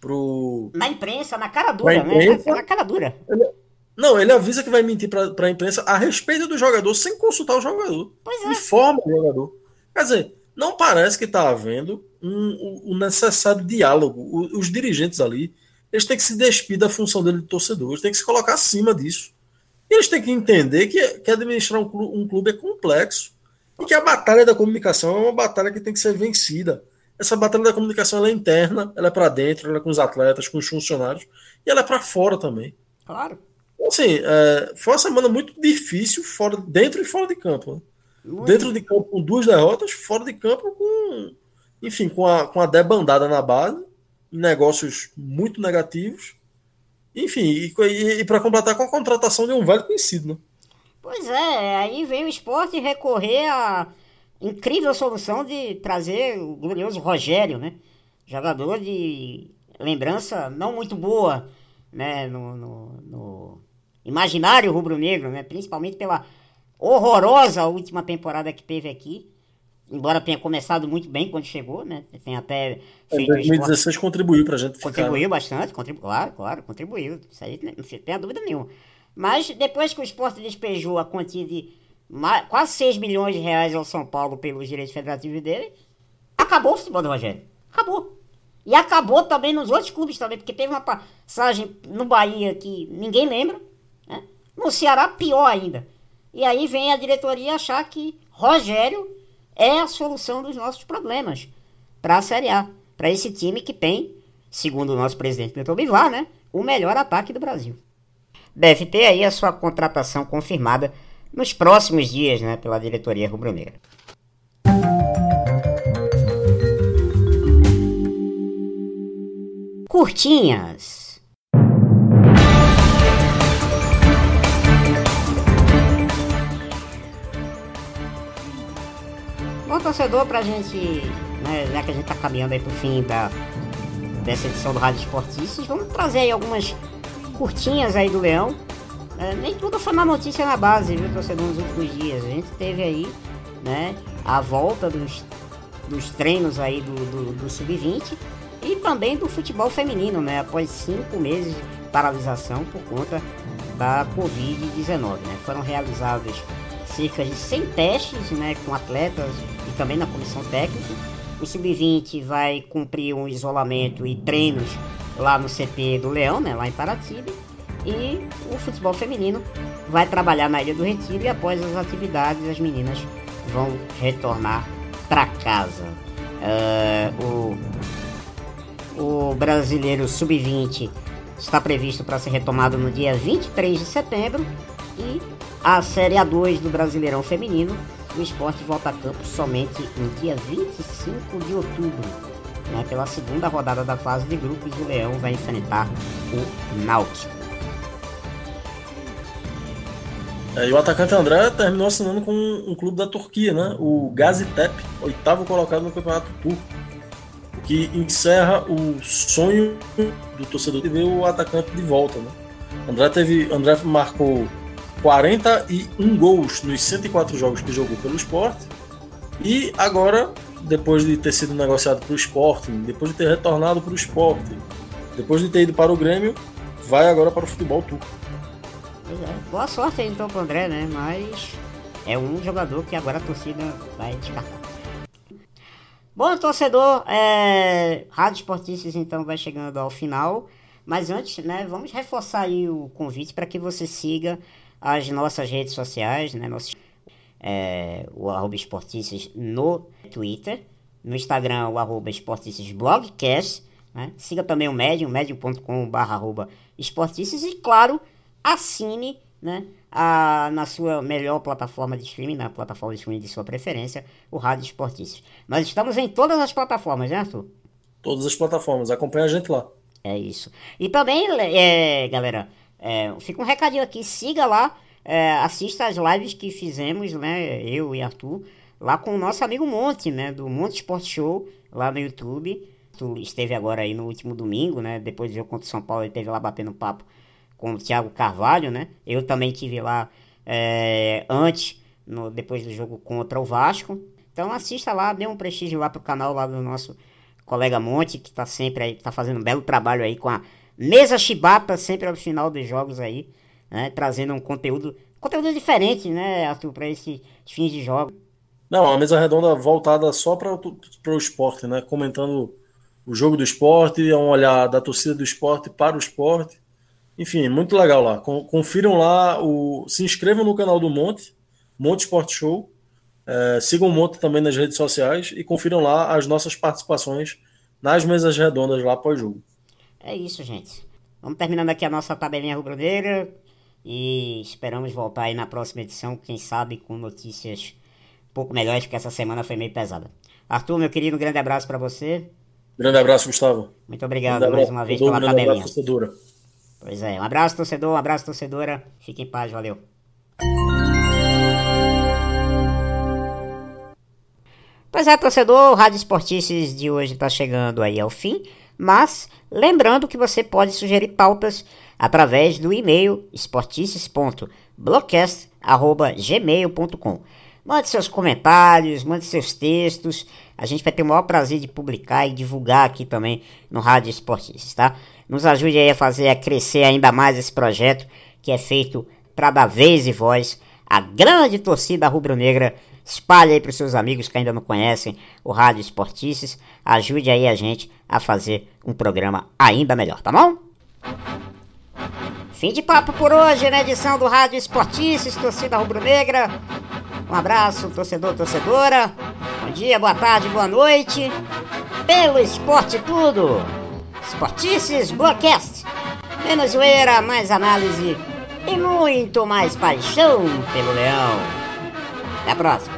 pro. Na imprensa, na cara dura, né? imprensa, né? Na cara dura. Ele, não, ele avisa que vai mentir para a imprensa a respeito do jogador sem consultar o jogador. Pois é. Informa o jogador. Quer dizer, não parece que está havendo um, um, necessário diálogo. O, os dirigentes ali, eles têm que se despir da função dele de torcedor, eles têm que se colocar acima disso. E eles têm que entender que, que administrar um clube, um clube é complexo. E que a batalha da comunicação é uma batalha que tem que ser vencida. Essa batalha da comunicação é interna, ela é para dentro, ela é com os atletas, com os funcionários, e ela é para fora também. Claro. Assim, é, foi uma semana muito difícil, fora, dentro e fora de campo. Né? Dentro de campo com duas derrotas, fora de campo com, enfim, com a, com a debandada na base, negócios muito negativos enfim, e, e, e para completar com a contratação de um velho conhecido, né? Pois é, aí veio o esporte recorrer à incrível solução de trazer o glorioso Rogério, né? Jogador de lembrança não muito boa, né? No, no, no imaginário rubro-negro, né? Principalmente pela horrorosa última temporada que teve aqui embora tenha começado muito bem quando chegou, né? Tem até feito. Em 2016 esporte... contribuiu pra gente ficar. Contribuiu bastante, contribuiu, claro, claro, contribuiu. Isso aí não tem a dúvida nenhuma. Mas depois que o esporte despejou a quantia de quase 6 milhões de reais ao São Paulo pelos direitos federativos dele, acabou o futebol do Rogério. Acabou. E acabou também nos outros clubes também, porque teve uma passagem no Bahia que ninguém lembra, né? No Ceará, pior ainda. E aí vem a diretoria achar que Rogério é a solução dos nossos problemas para a Série A. Para esse time que tem, segundo o nosso presidente Milton Bivar, né, o melhor ataque do Brasil. Deve ter aí a sua contratação confirmada nos próximos dias né, pela diretoria rubro-negra. Curtinhas. Bom, torcedor, pra gente, né, já que a gente tá caminhando aí pro fim da, dessa edição do Rádio Esportistas, vamos trazer aí algumas curtinhas aí do Leão. É, nem tudo foi uma notícia na base, viu, torcedor, nos últimos dias. A gente teve aí, né, a volta dos, dos treinos aí do, do, do Sub-20 e também do futebol feminino, né, após cinco meses de paralisação por conta da Covid-19, né. Foram realizados cerca de 100 testes né, com atletas também na comissão técnica. O Sub-20 vai cumprir um isolamento e treinos lá no CT do Leão, né, lá em Paratiba. E o futebol feminino vai trabalhar na Ilha do Retiro e após as atividades as meninas vão retornar para casa. Uh, o, o brasileiro sub-20 está previsto para ser retomado no dia 23 de setembro e a Série A2 do Brasileirão Feminino, o esporte volta a campo somente no dia 25 de outubro. Né, pela segunda rodada da fase de grupos, o Leão vai enfrentar o Náutico. É, e o atacante André terminou assinando com um, clube da Turquia, né? O Gaziantep, oitavo colocado no campeonato turco, que encerra o sonho do torcedor de ver o atacante de volta, né? André teve, André marcou 41 gols nos 104 jogos que jogou pelo esporte e agora, depois de ter sido negociado para o esporte, depois de ter retornado para o esporte, depois de ter ido para o Grêmio, vai agora para o futebol turco. Boa sorte aí então pro André, né? Mas é um jogador que agora a torcida vai descartar. Bom, torcedor, é... Rádio Esportistas então vai chegando ao final. Mas antes, né, vamos reforçar aí o convite para que você siga as nossas redes sociais, né? Nosso, é, o arroba esportistas no Twitter, no Instagram o arroba esportistas blogcast, né? Siga também o Medium, medium.com barra esportistas e claro, assine né, a, na sua melhor plataforma de streaming, na plataforma de streaming de sua preferência, o Rádio Esportistas. Nós estamos em todas as plataformas, né, Arthur? Todas as plataformas, acompanha a gente lá. É isso. E também, é, galera, é, fica um recadinho aqui, siga lá, é, assista as lives que fizemos, né, eu e Arthur, lá com o nosso amigo Monte, né, do Monte Sport Show, lá no YouTube. Tu esteve agora aí no último domingo, né, depois do jogo contra o São Paulo, ele esteve lá batendo papo com o Thiago Carvalho, né? Eu também tive lá é, antes, no, depois do jogo contra o Vasco. Então assista lá, dê um prestígio lá pro canal lá do nosso colega Monte, que tá sempre aí, tá fazendo um belo trabalho aí com a mesa chibata sempre ao final dos jogos aí, né? Trazendo um conteúdo, conteúdo diferente, né, Arthur, para esses fins de jogo. Não, uma mesa redonda voltada só para o esporte, né? Comentando o jogo do esporte, um olhar da torcida do esporte para o esporte enfim, muito legal lá. Confiram lá, o, se inscrevam no canal do Monte, Monte Sport Show. É, sigam o Monte também nas redes sociais e confiram lá as nossas participações nas mesas redondas lá pós-jogo. É isso, gente. Vamos terminando aqui a nossa tabelinha rubro-negra e esperamos voltar aí na próxima edição, quem sabe com notícias um pouco melhores, porque essa semana foi meio pesada. Arthur, meu querido, um grande abraço para você. Grande abraço, Gustavo. Muito obrigado mais uma vez pela tabelinha. Pois é, um abraço torcedor, um abraço torcedora. Fique em paz, valeu. Pois é, torcedor, o Rádio Esportices de hoje está chegando aí ao fim, mas lembrando que você pode sugerir pautas através do e-mail esportices.blogcast.gmail.com Mande seus comentários, mande seus textos, a gente vai ter o maior prazer de publicar e divulgar aqui também no Rádio Esportices, tá? Nos ajude aí a fazer a crescer ainda mais esse projeto que é feito para dar vez e voz à grande torcida rubro-negra. Espalhe aí para os seus amigos que ainda não conhecem o Rádio Esportices. Ajude aí a gente a fazer um programa ainda melhor, tá bom? Fim de papo por hoje na edição do Rádio Esportices, torcida rubro-negra. Um abraço, torcedor, torcedora. Bom dia, boa tarde, boa noite. Pelo esporte tudo. Esportices Broadcast. Menos zoeira, mais análise e muito mais paixão pelo leão. Até a próxima.